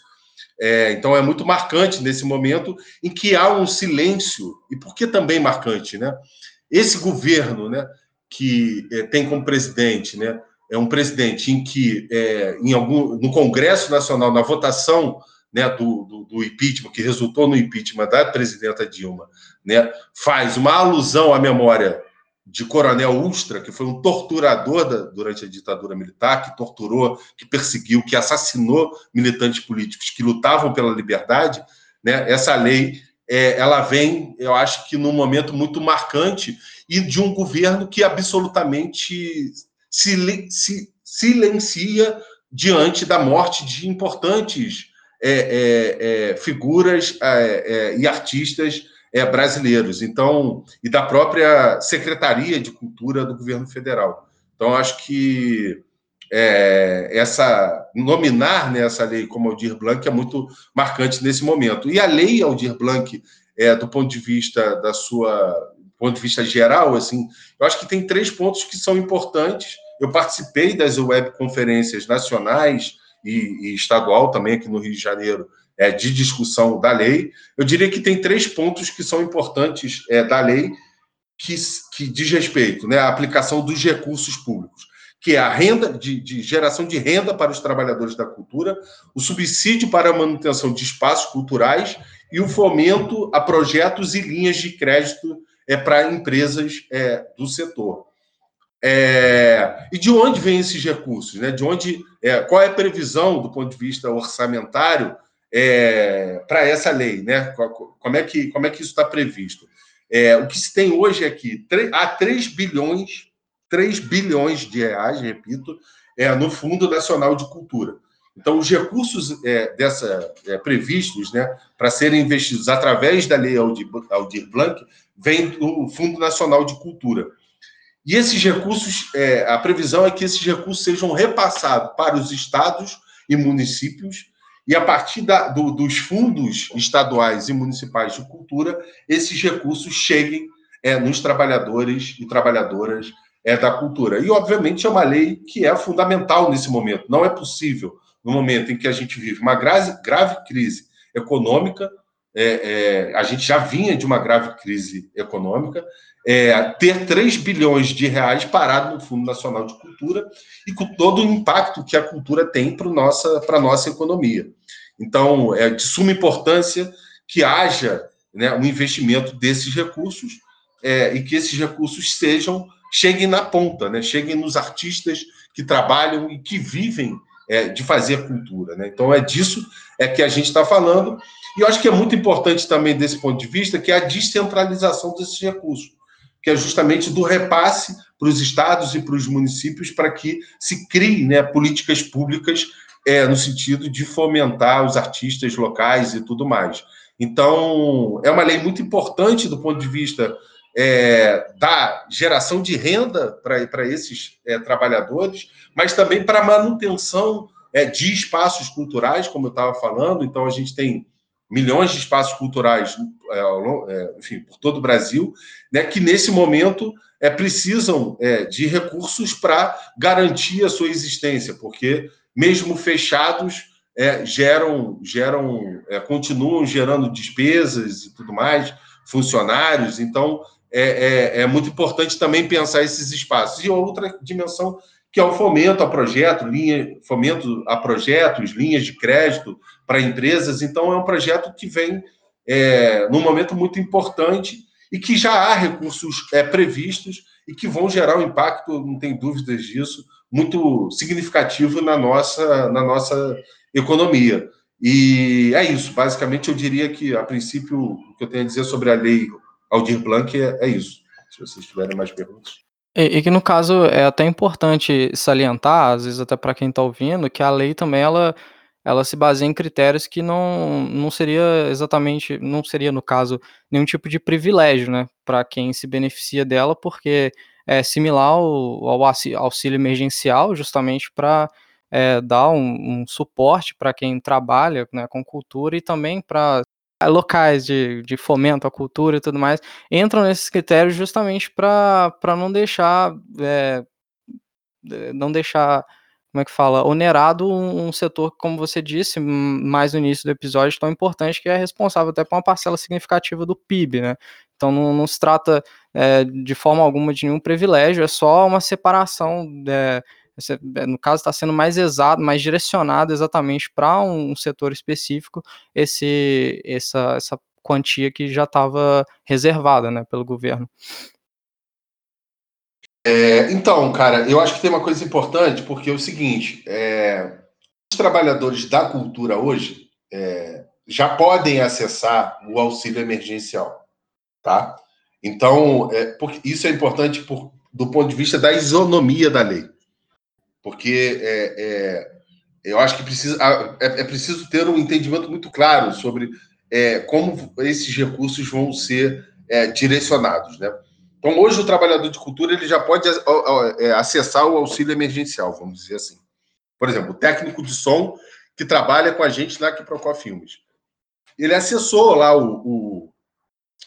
É, então é muito marcante nesse momento em que há um silêncio. E por que também marcante, né? Esse governo, né, que é, tem como presidente, né, é um presidente em que é, em algum no Congresso Nacional na votação né, do, do, do, impeachment que resultou no impeachment da presidenta Dilma, né, faz uma alusão à memória de Coronel Ustra, que foi um torturador da, durante a ditadura militar, que torturou, que perseguiu, que assassinou militantes políticos que lutavam pela liberdade, né? Essa lei, é, ela vem, eu acho que num momento muito marcante e de um governo que absolutamente se, silencia diante da morte de importantes é, é, é figuras é, é, e artistas é, brasileiros, então, e da própria Secretaria de Cultura do governo federal. Então, acho que é, essa nominar né, essa lei como Aldir Blanc é muito marcante nesse momento. E a lei Aldir Blanc, é, do ponto de vista da sua ponto de vista geral, assim, eu acho que tem três pontos que são importantes. Eu participei das webconferências nacionais e, e estadual também aqui no Rio de Janeiro é, de discussão da lei. Eu diria que tem três pontos que são importantes é, da lei que, que diz respeito né, à aplicação dos recursos públicos, que é a renda de, de geração de renda para os trabalhadores da cultura, o subsídio para a manutenção de espaços culturais e o fomento a projetos e linhas de crédito é, para empresas é, do setor. É, e de onde vêm esses recursos? Né? De onde, é, qual é a previsão do ponto de vista orçamentário é, para essa lei, né? Como é que, como é que isso está previsto? É, o que se tem hoje é que há 3 bilhões, 3 bilhões de reais, repito, é, no Fundo Nacional de Cultura. Então, os recursos é, dessa, é, previstos né, para serem investidos através da Lei Aldir, Aldir Blanc vêm do Fundo Nacional de Cultura. E esses recursos, é, a previsão é que esses recursos sejam repassados para os estados e municípios e a partir da, do, dos fundos estaduais e municipais de cultura, esses recursos cheguem é, nos trabalhadores e trabalhadoras é, da cultura. E, obviamente, é uma lei que é fundamental nesse momento. Não é possível, no momento em que a gente vive uma grave, grave crise econômica, é, é, a gente já vinha de uma grave crise econômica, é, ter 3 bilhões de reais parado no Fundo Nacional de Cultura e com todo o impacto que a cultura tem para a nossa, nossa economia. Então, é de suma importância que haja né, um investimento desses recursos é, e que esses recursos sejam cheguem na ponta, né, cheguem nos artistas que trabalham e que vivem é, de fazer cultura. Né? Então, é disso é que a gente está falando. E eu acho que é muito importante também, desse ponto de vista, que é a descentralização desses recursos que é justamente do repasse para os estados e para os municípios para que se criem né, políticas públicas é, no sentido de fomentar os artistas locais e tudo mais. Então, é uma lei muito importante do ponto de vista é, da geração de renda para esses é, trabalhadores, mas também para a manutenção é, de espaços culturais, como eu estava falando. Então, a gente tem milhões de espaços culturais, é, é, enfim, por todo o Brasil, né, que nesse momento é, precisam é, de recursos para garantir a sua existência, porque mesmo fechados é, geram, geram, é, continuam gerando despesas e tudo mais, funcionários. Então é, é, é muito importante também pensar esses espaços. E outra dimensão que é o fomento a projeto, linha, fomento a projetos, linhas de crédito para empresas. Então, é um projeto que vem é, num momento muito importante e que já há recursos é, previstos e que vão gerar um impacto, não tem dúvidas disso, muito significativo na nossa, na nossa economia. E é isso. Basicamente, eu diria que, a princípio, o que eu tenho a dizer sobre a lei Aldir Blanc é, é isso. Se vocês tiverem mais perguntas. E, e, que no caso é até importante salientar, às vezes até para quem está ouvindo, que a lei também ela, ela se baseia em critérios que não, não seria exatamente, não seria no caso nenhum tipo de privilégio, né, para quem se beneficia dela, porque é similar ao, ao auxílio emergencial, justamente para é, dar um, um suporte para quem trabalha né, com cultura e também para locais de, de fomento à cultura e tudo mais, entram nesses critérios justamente para não deixar é, não deixar como é que fala, onerado um, um, setor, como você disse, mais no início do episódio, tão importante, que é responsável até por uma parcela significativa do PIB, né? Então não, não se trata é, de forma alguma de nenhum privilégio, é só uma separação é, é, no caso está sendo mais exato, mais direcionado exatamente para um setor específico esse essa, essa quantia que já estava reservada, né, pelo governo. É, então, cara, eu acho que tem uma coisa importante porque é o seguinte: é, os trabalhadores da cultura hoje é, já podem acessar o auxílio emergencial, tá? Então, é, isso é importante por, do ponto de vista da isonomia da lei porque é, é, eu acho que precisa, é, preciso ter um entendimento muito claro sobre como esses recursos vão ser direcionados, né? Então, hoje o trabalhador de cultura ele já pode é, acessar o auxílio emergencial, vamos dizer assim. Por exemplo, o técnico de som que trabalha com a gente na Quiprocó Filmes. Ele acessou lá o, o,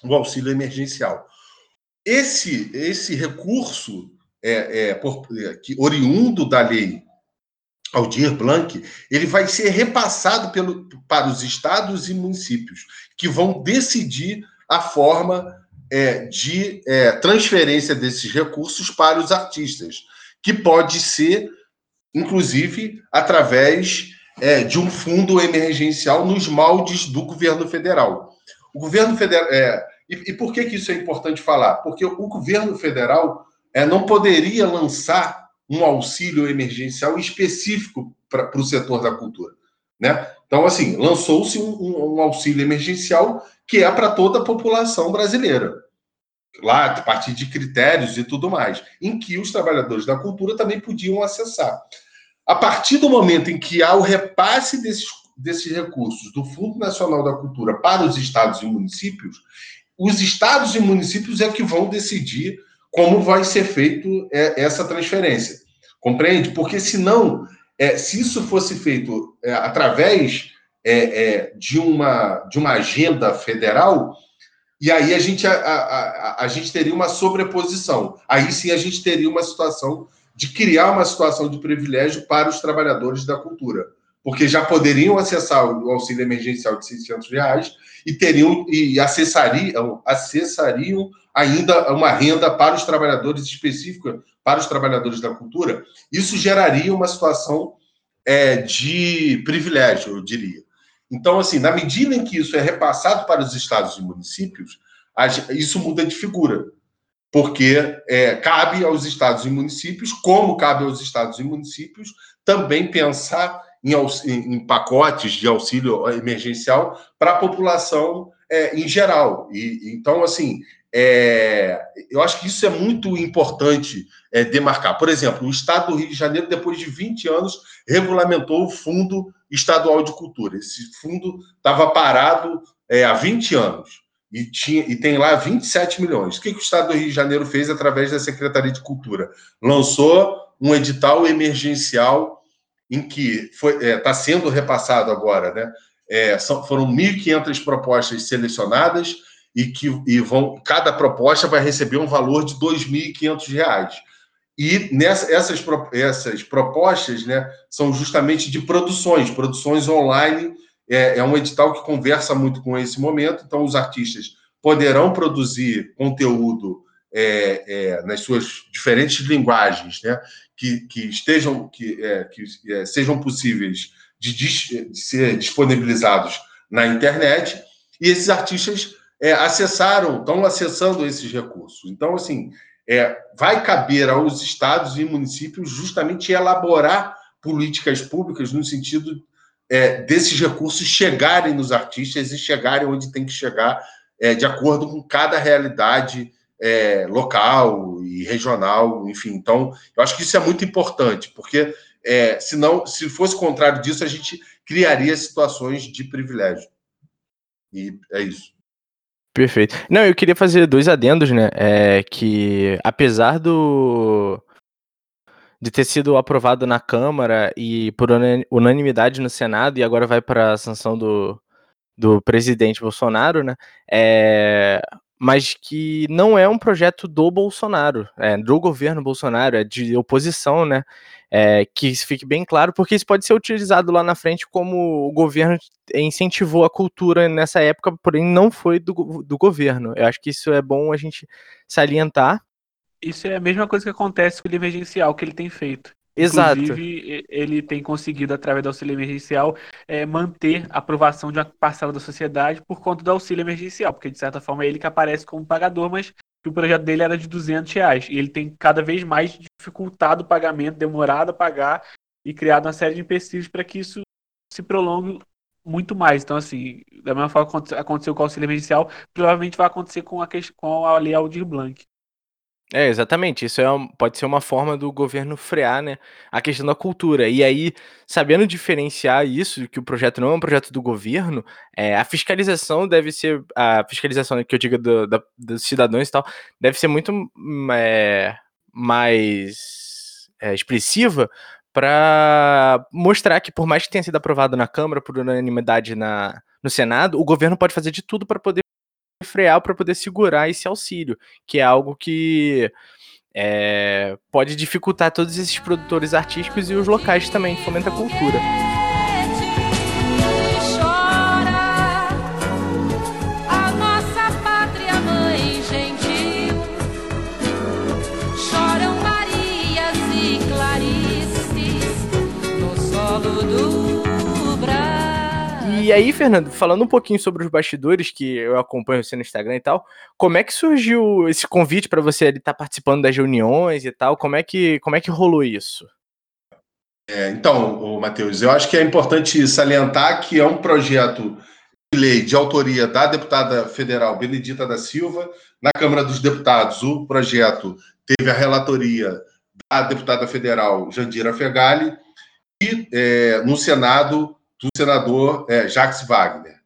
o auxílio emergencial. Esse, esse recurso é, é, por, é, que, oriundo da lei Aldir Blanc, ele vai ser repassado pelo, para os estados e municípios, que vão decidir a forma é, de é, transferência desses recursos para os artistas, que pode ser, inclusive, através é, de um fundo emergencial nos moldes do governo federal. O governo federal. É, e, e por que, que isso é importante falar? Porque o governo federal é, não poderia lançar um auxílio emergencial específico para o setor da cultura. Né? Então, assim, lançou-se um, um, um, auxílio emergencial que é para toda a população brasileira. Lá, a partir de critérios e tudo mais, em que os trabalhadores da cultura também podiam acessar. A partir do momento em que há o repasse desses, desses recursos do Fundo Nacional da Cultura para os estados e municípios, os estados e municípios é que vão decidir como vai ser feito é, essa transferência. Compreende? Porque senão, é, se isso fosse feito é, através é, de, uma, de uma agenda federal, e aí a gente, a, a, a, gente teria uma sobreposição. Aí sim a gente teria uma situação de criar uma situação de privilégio para os trabalhadores da cultura. Porque já poderiam acessar o auxílio emergencial de 600 reais e teriam e acessariam, acessariam ainda uma renda para os trabalhadores específica para os trabalhadores da cultura, isso geraria uma situação é, de privilégio, eu diria. Então, assim, na medida em que isso é repassado para os estados e municípios, isso muda de figura, porque é, cabe aos estados e municípios, como cabe aos estados e municípios, também pensar em, em pacotes de auxílio emergencial para a população é, em geral. E, então, assim, é, eu acho que isso é muito importante é, demarcar. Por exemplo, o Estado do Rio de Janeiro, depois de 20 anos, regulamentou o Fundo Estadual de Cultura. Esse fundo estava parado é, há 20 anos e, tinha, e tem lá 27 milhões. O que, que o Estado do Rio de Janeiro fez através da Secretaria de Cultura? Lançou um edital emergencial em que está é, tá sendo repassado agora, né? É, são, foram 1.500 propostas selecionadas e que e vão cada proposta vai receber um valor de R$ 2.500. E nessa, essas, essas propostas né, são justamente de produções, produções online. É, é um edital que conversa muito com esse momento, então os artistas poderão produzir conteúdo é, é, nas suas diferentes linguagens, né, que, que estejam que, é, que é, sejam possíveis de, de ser disponibilizados na internet e esses artistas é, acessaram, estão acessando esses recursos. Então, assim, é, vai caber aos estados e municípios justamente elaborar políticas públicas no sentido é, desses recursos chegarem nos artistas e chegarem onde tem que chegar, é, de acordo com cada realidade é, local e regional, enfim. Então, eu acho que isso é muito importante, porque é, se, não, se fosse contrário disso, a gente criaria situações de privilégio. E é isso. Perfeito. Não, eu queria fazer dois adendos, né? É que apesar do de ter sido aprovado na Câmara e por unanimidade no Senado e agora vai para a sanção do, do presidente Bolsonaro, né? É, mas que não é um projeto do Bolsonaro, é, do governo Bolsonaro, é de oposição, né? É, que isso fique bem claro, porque isso pode ser utilizado lá na frente como o governo incentivou a cultura nessa época, porém não foi do, do governo. Eu acho que isso é bom a gente salientar. Isso é a mesma coisa que acontece com o emergencial que ele tem feito. Exato. Inclusive, ele tem conseguido, através do auxílio emergencial, é, manter a aprovação de uma parcela da sociedade por conta do auxílio emergencial, porque de certa forma é ele que aparece como pagador, mas o projeto dele era de 200 reais. E ele tem cada vez mais dificultado o pagamento, demorado a pagar e criado uma série de empecilhos para que isso se prolongue muito mais. Então, assim, da mesma forma que aconteceu com o auxílio emergencial, provavelmente vai acontecer com a, com a Lei Aldir Blanc. É, exatamente. Isso é pode ser uma forma do governo frear, né, a questão da cultura. E aí, sabendo diferenciar isso, que o projeto não é um projeto do governo, é, a fiscalização deve ser, a fiscalização que eu digo do, da, dos cidadãos e tal, deve ser muito é, mais é, expressiva para mostrar que, por mais que tenha sido aprovado na Câmara por unanimidade na, no Senado, o governo pode fazer de tudo para poder frear para poder segurar esse auxílio, que é algo que é, pode dificultar todos esses produtores artísticos e os locais também, fomenta a cultura. E aí, Fernando, falando um pouquinho sobre os bastidores, que eu acompanho você no Instagram e tal, como é que surgiu esse convite para você estar tá participando das reuniões e tal? Como é que, como é que rolou isso? É, então, Matheus, eu acho que é importante salientar que é um projeto de lei de autoria da deputada federal Benedita da Silva. Na Câmara dos Deputados, o projeto teve a relatoria da deputada federal Jandira Fegali e é, no Senado do senador é, Jacques Wagner.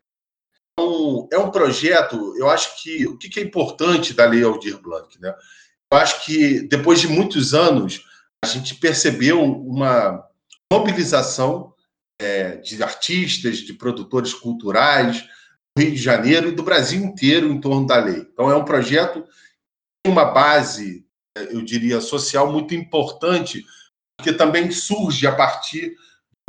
Então, é um projeto, eu acho que o que é importante da Lei Aldir Blanc, né? Eu acho que depois de muitos anos a gente percebeu uma mobilização é, de artistas, de produtores culturais do Rio de Janeiro e do Brasil inteiro em torno da lei. Então é um projeto tem uma base, eu diria, social muito importante, porque também surge a partir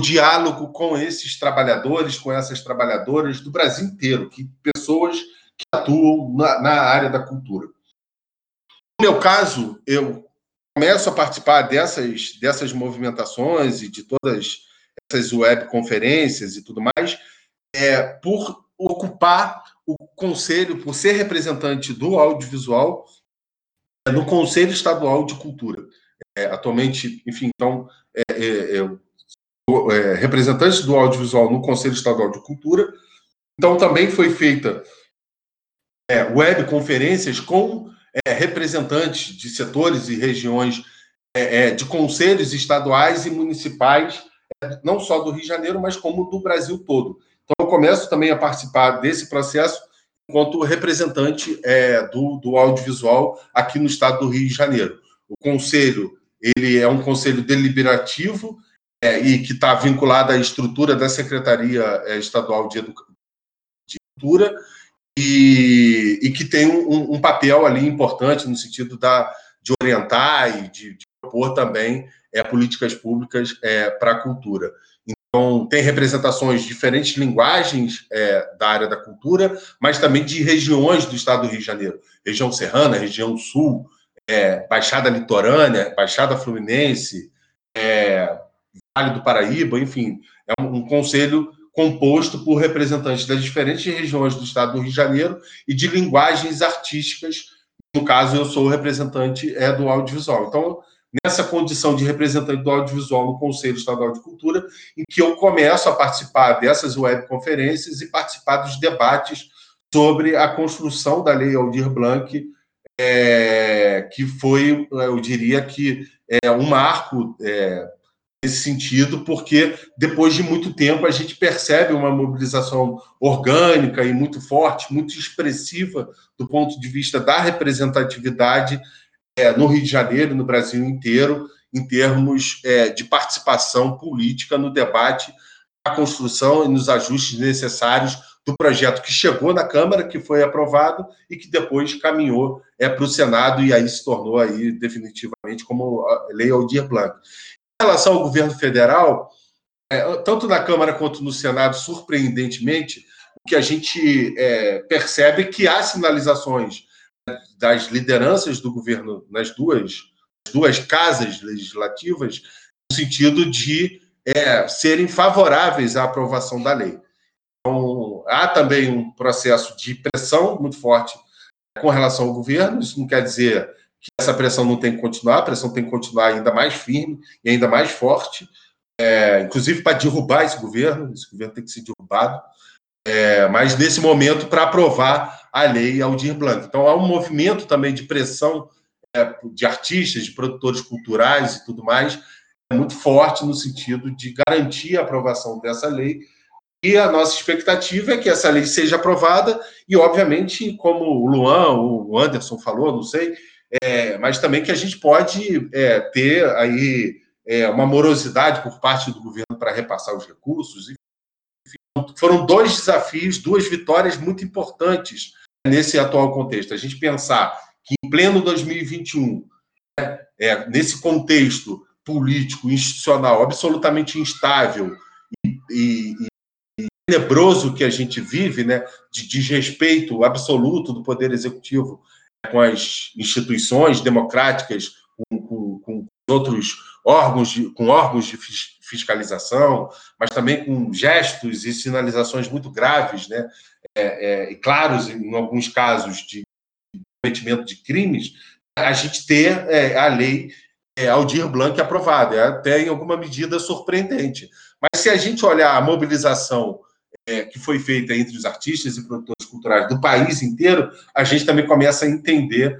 diálogo com esses trabalhadores, com essas trabalhadoras do Brasil inteiro, que pessoas que atuam na, na área da cultura. No meu caso, eu começo a participar dessas, dessas movimentações e de todas essas webconferências e tudo mais, é, por ocupar o conselho, por ser representante do audiovisual é, no Conselho Estadual de Cultura. É, atualmente, enfim, então, é, é eu é, representantes do audiovisual no Conselho Estadual de Cultura. Então, também foi feita é, webconferências com é, representantes de setores e regiões é, é de conselhos estaduais e municipais, é, não só do Rio de Janeiro, mas como do Brasil todo. Então, eu começo também a participar desse processo enquanto representante é, do, do audiovisual aqui no estado do Rio de Janeiro. O conselho ele é um conselho deliberativo é, e que está vinculada à estrutura da Secretaria é, Estadual de, Cultura e, e, que tem um, um, papel ali importante no sentido da, de orientar e de, de propor também é, políticas públicas é, para a cultura. Então, tem representações de diferentes linguagens é, da área da cultura, mas também de regiões do estado do Rio de Janeiro. Região Serrana, região Sul, é, Baixada Litorânea, Baixada Fluminense, é, Vale do Paraíba, enfim, é um, um conselho composto por representantes das diferentes regiões do estado do Rio de Janeiro e de linguagens artísticas. No caso, eu sou o representante é, do audiovisual. Então, nessa condição de representante do audiovisual no Conselho Estadual de Cultura, em que eu começo a participar dessas webconferências e participar dos debates sobre a construção da Lei Aldir Blanc, é, que foi, eu diria que, é um marco é, nesse sentido, porque depois de muito tempo a gente percebe uma mobilização orgânica e muito forte, muito expressiva do ponto de vista da representatividade é, no Rio de Janeiro, no Brasil inteiro, em termos é, de participação política no debate, na construção e nos ajustes necessários do projeto que chegou na Câmara, que foi aprovado e que depois caminhou é, para o Senado e aí se tornou aí definitivamente como a Lei Aldir Blanc. Relação ao governo federal, é, tanto na Câmara quanto no Senado, surpreendentemente, o que a gente é, percebe é que há sinalizações das lideranças do governo nas duas, duas casas legislativas, no sentido de é, serem favoráveis à aprovação da lei. Então, há também um processo de pressão muito forte com relação ao governo. Isso não quer dizer que essa pressão não tem que continuar, a pressão tem que continuar ainda mais firme e ainda mais forte, é, inclusive para derrubar esse governo. Esse governo tem que ser derrubado. É, mas nesse momento para aprovar a lei Aldir Blanc. Então há um movimento também de pressão é, de artistas, de produtores culturais e tudo mais, é muito forte no sentido de garantir a aprovação dessa lei. E a nossa expectativa é que essa lei seja aprovada e, obviamente, como o Luan, o Anderson falou, não sei, é, mas também que a gente pode é, ter aí é, uma morosidade por parte do governo para repassar os recursos, foram dois desafios, duas vitórias muito importantes nesse atual contexto. A gente pensar que em pleno 2021, né, é, nesse contexto político, institucional, absolutamente instável e, e, e, tenebroso que a gente vive, né, de desrespeito absoluto do Poder Executivo com as instituições democráticas, com, com, com outros órgãos, de, com órgãos de fiscalização, mas também com gestos e sinalizações muito graves, né? É, é, e claros, em alguns casos, de cometimento de crimes, a gente ter é, a lei é, Aldir Blanc aprovada. É até, em alguma medida, surpreendente. Mas se a gente olhar a mobilização é, que foi feita entre os artistas e produtores culturais do país inteiro, a gente também começa a entender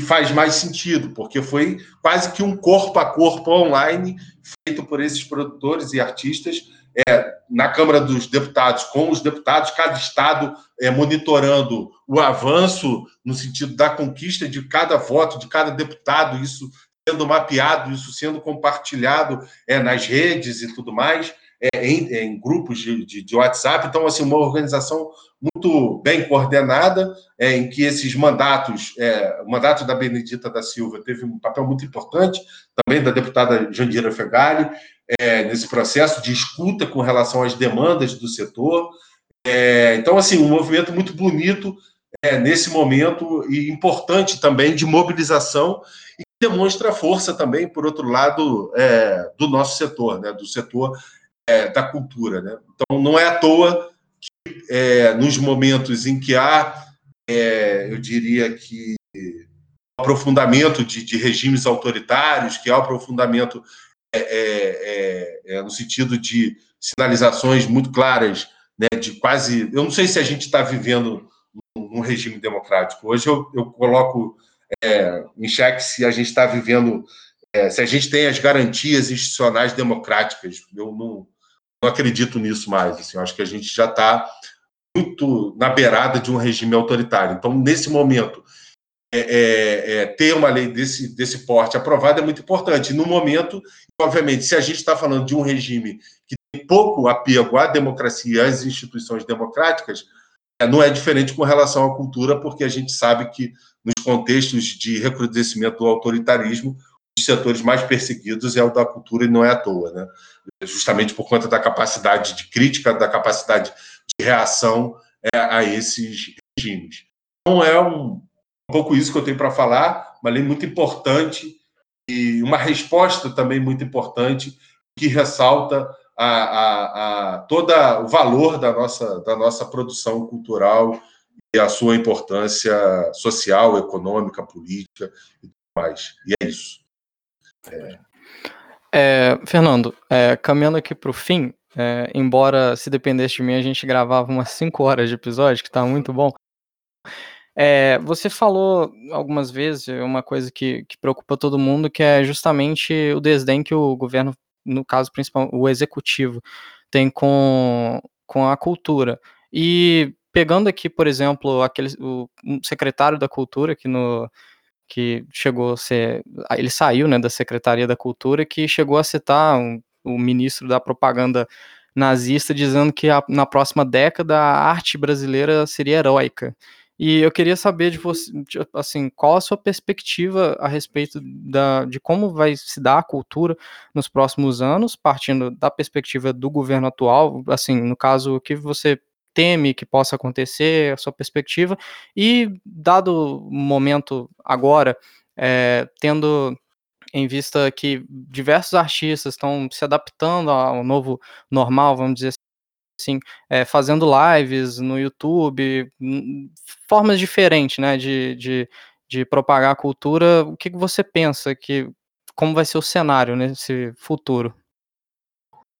faz mais sentido, porque foi quase que um corpo a corpo online feito por esses produtores e artistas é, na Câmara dos Deputados, com os deputados, cada estado é, monitorando o avanço no sentido da conquista de cada voto, de cada deputado, isso sendo mapeado, isso sendo compartilhado é, nas redes e tudo mais é, em, em, grupos de, de, de, WhatsApp. Então, assim, uma organização muito bem coordenada, é, em que esses mandatos, é, o mandato da Benedita da Silva teve um papel muito importante, também da deputada Jandira Fegali, é, nesse processo de escuta com relação às demandas do setor. É, então, assim, um movimento muito bonito é, nesse momento e importante também de mobilização e demonstra a força também, por outro lado, do nosso setor, né, do setor é, da cultura. Né? Então, não é à toa que, é, nos momentos em que há, é, eu diria que, aprofundamento de, de, regimes autoritários, que há aprofundamento é, é, é, no sentido de sinalizações muito claras, né, de quase. Eu não sei se a gente está vivendo num regime democrático. Hoje eu, eu coloco em xeque se a gente está vivendo é, se a gente tem as garantias institucionais democráticas. Eu não, não acredito nisso mais. Assim, acho que a gente já está muito na beirada de um regime autoritário. Então, nesse momento, é, é, é, ter uma lei desse, desse porte aprovada é muito importante. No momento, obviamente, se a gente está falando de um regime que tem pouco apego à democracia e às instituições democráticas, é, não é diferente com relação à cultura, porque a gente sabe que nos contextos de recrudescimento do autoritarismo, os setores mais perseguidos é o da cultura e não é à toa, né? Justamente por conta da capacidade de crítica, da capacidade de reação é, a esses regimes. Então é um, um pouco isso que eu tenho para falar, uma lei muito importante e uma resposta também muito importante que ressalta a, a, a todo o valor da nossa, da nossa produção cultural e a sua importância social, econômica, política e tudo mais. E é isso. É... Fernando, é, caminhando aqui para o fim, é, embora se dependesse de mim a gente gravava umas 5 horas de episódio, que está muito bom. É, você falou algumas vezes uma coisa que, que preocupa todo mundo, que é justamente o desdém que o governo, no caso principal, o executivo, tem com, com a cultura. E pegando aqui, por exemplo, aquele, o secretário da cultura que no que chegou a ser, ele saiu, né, da Secretaria da Cultura, que chegou a citar um, o ministro da propaganda nazista dizendo que a, na próxima década a arte brasileira seria heróica. E eu queria saber de você, assim, qual a sua perspectiva a respeito da, de como vai se dar a cultura nos próximos anos, partindo da perspectiva do governo atual, assim, no caso, o que você teme que possa acontecer, a sua perspectiva, e dado o momento agora, é, tendo em vista que diversos artistas estão se adaptando ao novo normal, vamos dizer assim, é, fazendo lives no YouTube, formas diferentes, né, de, de, de propagar a cultura, o que, que você pensa que, como vai ser o cenário nesse futuro?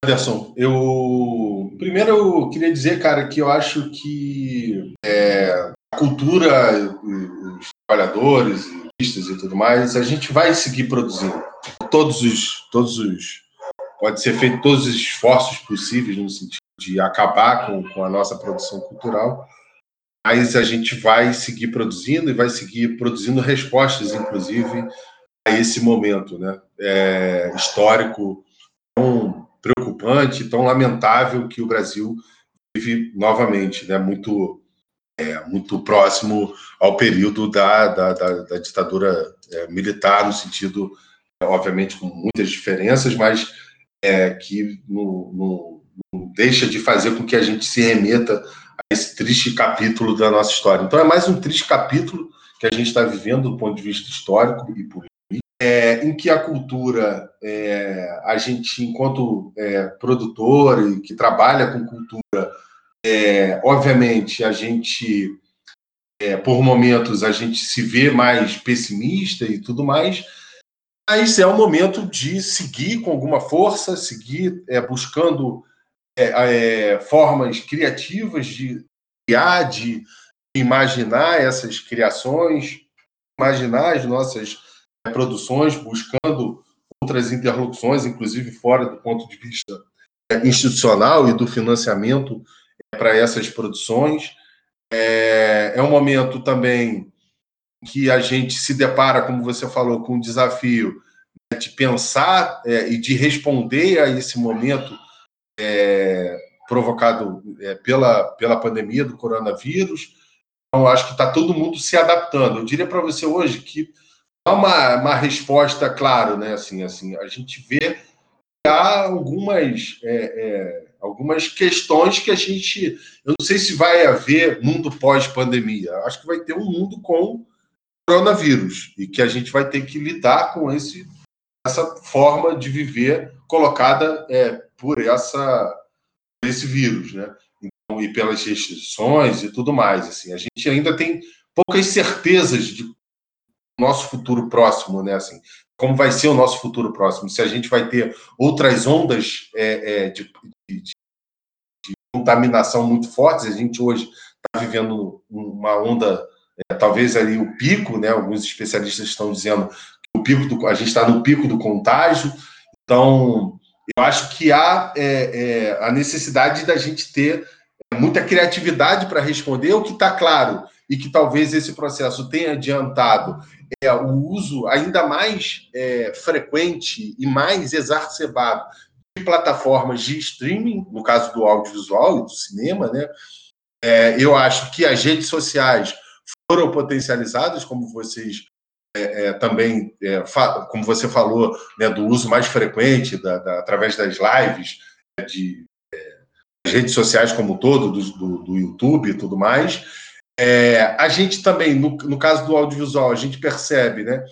Anderson, eu primeiro eu queria dizer, cara, que eu acho que é, a cultura, os trabalhadores, artistas e tudo mais, a gente vai seguir produzindo. Todos os, todos os, pode ser feito todos os esforços possíveis no sentido de acabar com, com a nossa produção cultural, mas a gente vai seguir produzindo e vai seguir produzindo respostas, inclusive, a esse momento, né, é, histórico preocupante, tão lamentável que o Brasil vive novamente, né? muito, é, muito próximo ao período da, da, da, da ditadura é, militar, no sentido, é, obviamente, com muitas diferenças, mas é, que não, não, não deixa de fazer com que a gente se remeta a esse triste capítulo da nossa história. Então, é mais um triste capítulo que a gente está vivendo do ponto de vista histórico e político é, em que a cultura, é, a gente, enquanto é, produtor e que trabalha com cultura, é, obviamente a gente, é, por momentos, a gente se vê mais pessimista e tudo mais, mas é o momento de seguir com alguma força, seguir é, buscando formas criativas de criar, de imaginar essas criações, imaginar as nossas produções, buscando outras interlocuções, inclusive fora do ponto de vista é, institucional e do financiamento é, para essas produções. É, é um momento também que a gente se depara, como você falou, com o desafio né, de pensar e de responder a esse momento provocado pela, pela pandemia do coronavírus. Então, acho que está todo mundo se adaptando. Eu diria para você hoje que há uma, uma resposta, claro, né? Assim, assim, a gente vê que há algumas, é, é, algumas questões que a gente. Eu não sei se vai haver mundo pós-pandemia. Acho que vai ter um mundo com coronavírus e que a gente vai ter que lidar com esse, essa forma de viver colocada é, por essa esse vírus, né? Então, e pelas restrições e tudo mais. Assim, a gente ainda tem poucas certezas de nosso futuro próximo, né? Assim, como vai ser o nosso futuro próximo? Se a gente vai ter outras ondas é, é, de, de, de, contaminação muito fortes, a gente hoje está vivendo uma onda, é, talvez ali o pico, né? Alguns especialistas estão dizendo que o pico do, a gente está no pico do contágio, então eu acho que há é, é, a necessidade da gente ter muita criatividade para responder, o que está claro e que talvez esse processo tenha adiantado é, o uso ainda mais é, frequente e mais exacerbado de plataformas de streaming, no caso do audiovisual e do cinema, né? É, eu acho que as redes sociais foram potencializadas, como vocês é, é, também, é, como você falou, né, do uso mais frequente da, da, através das lives, né, de redes sociais como um todo, do, do, do YouTube e tudo mais. É, a gente também, no, no caso do audiovisual, a gente percebe né,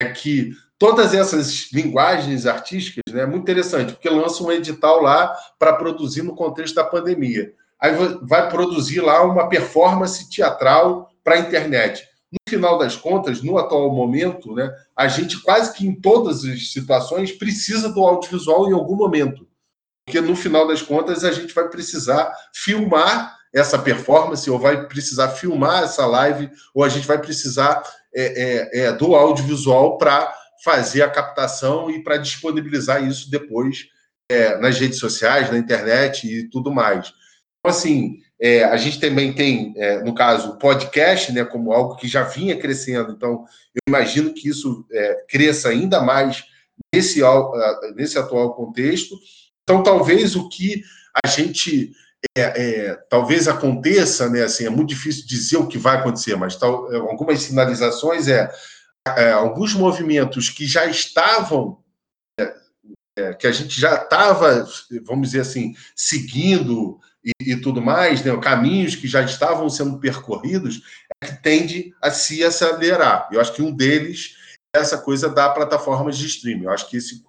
é que todas essas linguagens artísticas né, é muito interessante, porque lança um edital lá para produzir no contexto da pandemia. Aí vai produzir lá uma performance teatral para a internet. No final das contas, no atual momento, né, a gente quase que em todas as situações precisa do audiovisual em algum momento. Porque no final das contas a gente vai precisar filmar essa performance, ou vai precisar filmar essa live, ou a gente vai precisar é, é, é, do audiovisual para fazer a captação e para disponibilizar isso depois é, nas redes sociais, na internet e tudo mais. Então, assim, é, a gente também tem, é, no caso, o podcast, né, como algo que já vinha crescendo. Então, eu imagino que isso cresça ainda mais nesse, nesse atual contexto. Então, talvez o que a gente é, é, talvez aconteça, né? Assim, é muito difícil dizer o que vai acontecer, mas tal, algumas sinalizações é é, alguns movimentos que já estavam, é, é, que a gente já estava, vamos dizer assim, seguindo e, e, tudo mais, né, caminhos que já estavam sendo percorridos, é que tende a se acelerar. Eu acho que um deles é essa coisa da plataforma de streaming. Eu acho que esse,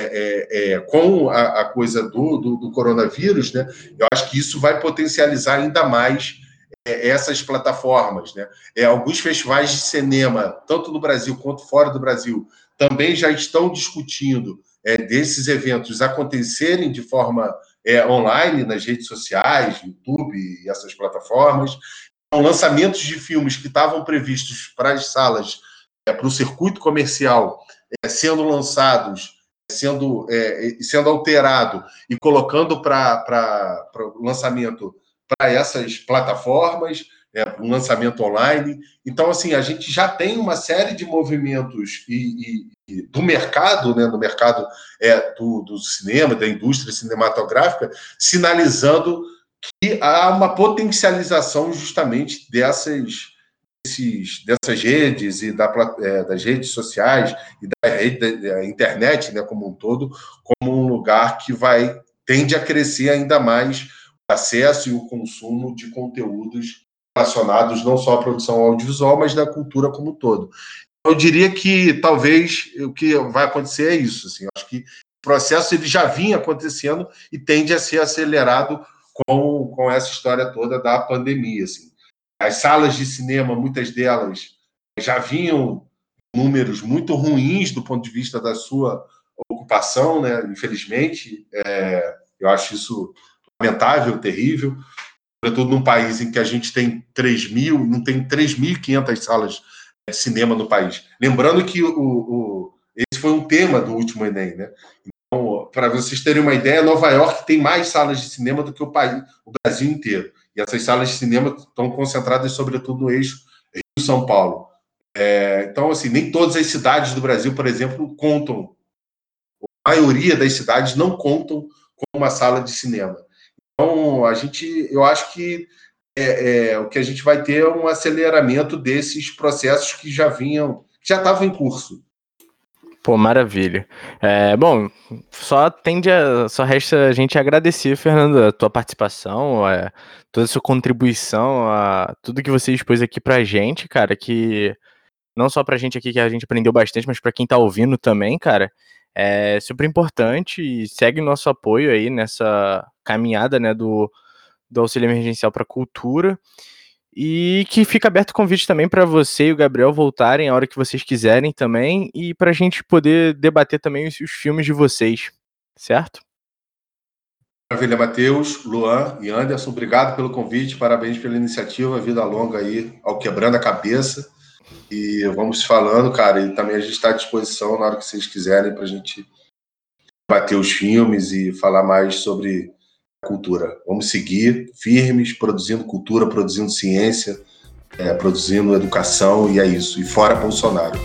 é, é, com a, a coisa do, do, do, coronavírus, né, eu acho que isso vai potencializar ainda mais é, essas plataformas. Né? É, alguns festivais de cinema, tanto no Brasil quanto fora do Brasil, também já estão discutindo é, desses eventos acontecerem de forma é, online, nas redes sociais, YouTube e essas plataformas. Então, lançamentos de filmes que estavam previstos para as salas, é, para o circuito comercial, é, sendo lançados sendo, sendo alterado e colocando para o lançamento para essas plataformas, é, um lançamento online. Então, assim, a gente já tem uma série de movimentos e, e, e do mercado, né, no mercado é, do, do cinema, da indústria cinematográfica, sinalizando que há uma potencialização justamente dessas, desses, dessas redes e da, é, das redes sociais e da da internet, né, como um todo, como um lugar que vai tende a crescer ainda mais acesso e o consumo de conteúdos relacionados não só à produção audiovisual, mas da cultura como um todo. Eu diria que talvez o que vai acontecer é isso. Assim, acho que o processo ele já vinha acontecendo e tende a ser acelerado com, com essa história toda da pandemia. Assim. As salas de cinema, muitas delas, já vinham números muito ruins do ponto de vista da sua ocupação, né? infelizmente. É, eu acho isso lamentável, terrível, sobretudo num país em que a gente tem 3 mil, não tem 3.500 salas de cinema no país. Lembrando que o, o, esse foi um tema do último Enem, né? Então, para vocês terem uma ideia, Nova York tem mais salas de cinema do que o país, o Brasil inteiro. E essas salas de cinema estão concentradas, sobretudo, no eixo Rio-São Paulo. É, então, assim, nem todas as cidades do Brasil, por exemplo, contam. A maioria das cidades não contam com uma sala de cinema. Então, a gente, eu acho que é, é, o que a gente vai ter é um aceleramento desses processos que já vinham, que já estavam em curso. Pô, maravilha. É, bom, só tende a, só resta a gente agradecer, Fernando, a tua participação, a, toda a sua contribuição, a tudo que você expôs aqui pra gente, cara, que não só pra gente aqui que a gente aprendeu bastante, mas pra quem tá ouvindo também, cara, é super importante e segue nosso apoio aí nessa caminhada né, do, do auxílio emergencial para a cultura. E que fica aberto o convite também para você e o Gabriel voltarem a hora que vocês quiserem também e para a gente poder debater também os, os filmes de vocês, certo? Maravilha, Matheus, Luan e Anderson, obrigado pelo convite, parabéns pela iniciativa, vida longa aí, ao Quebrando a Cabeça. E vamos falando, cara, e também a gente está à disposição na hora que vocês quiserem para a gente bater os filmes e falar mais sobre cultura. Vamos seguir firmes, produzindo cultura, produzindo ciência, é, produzindo educação, e é isso. E fora Bolsonaro.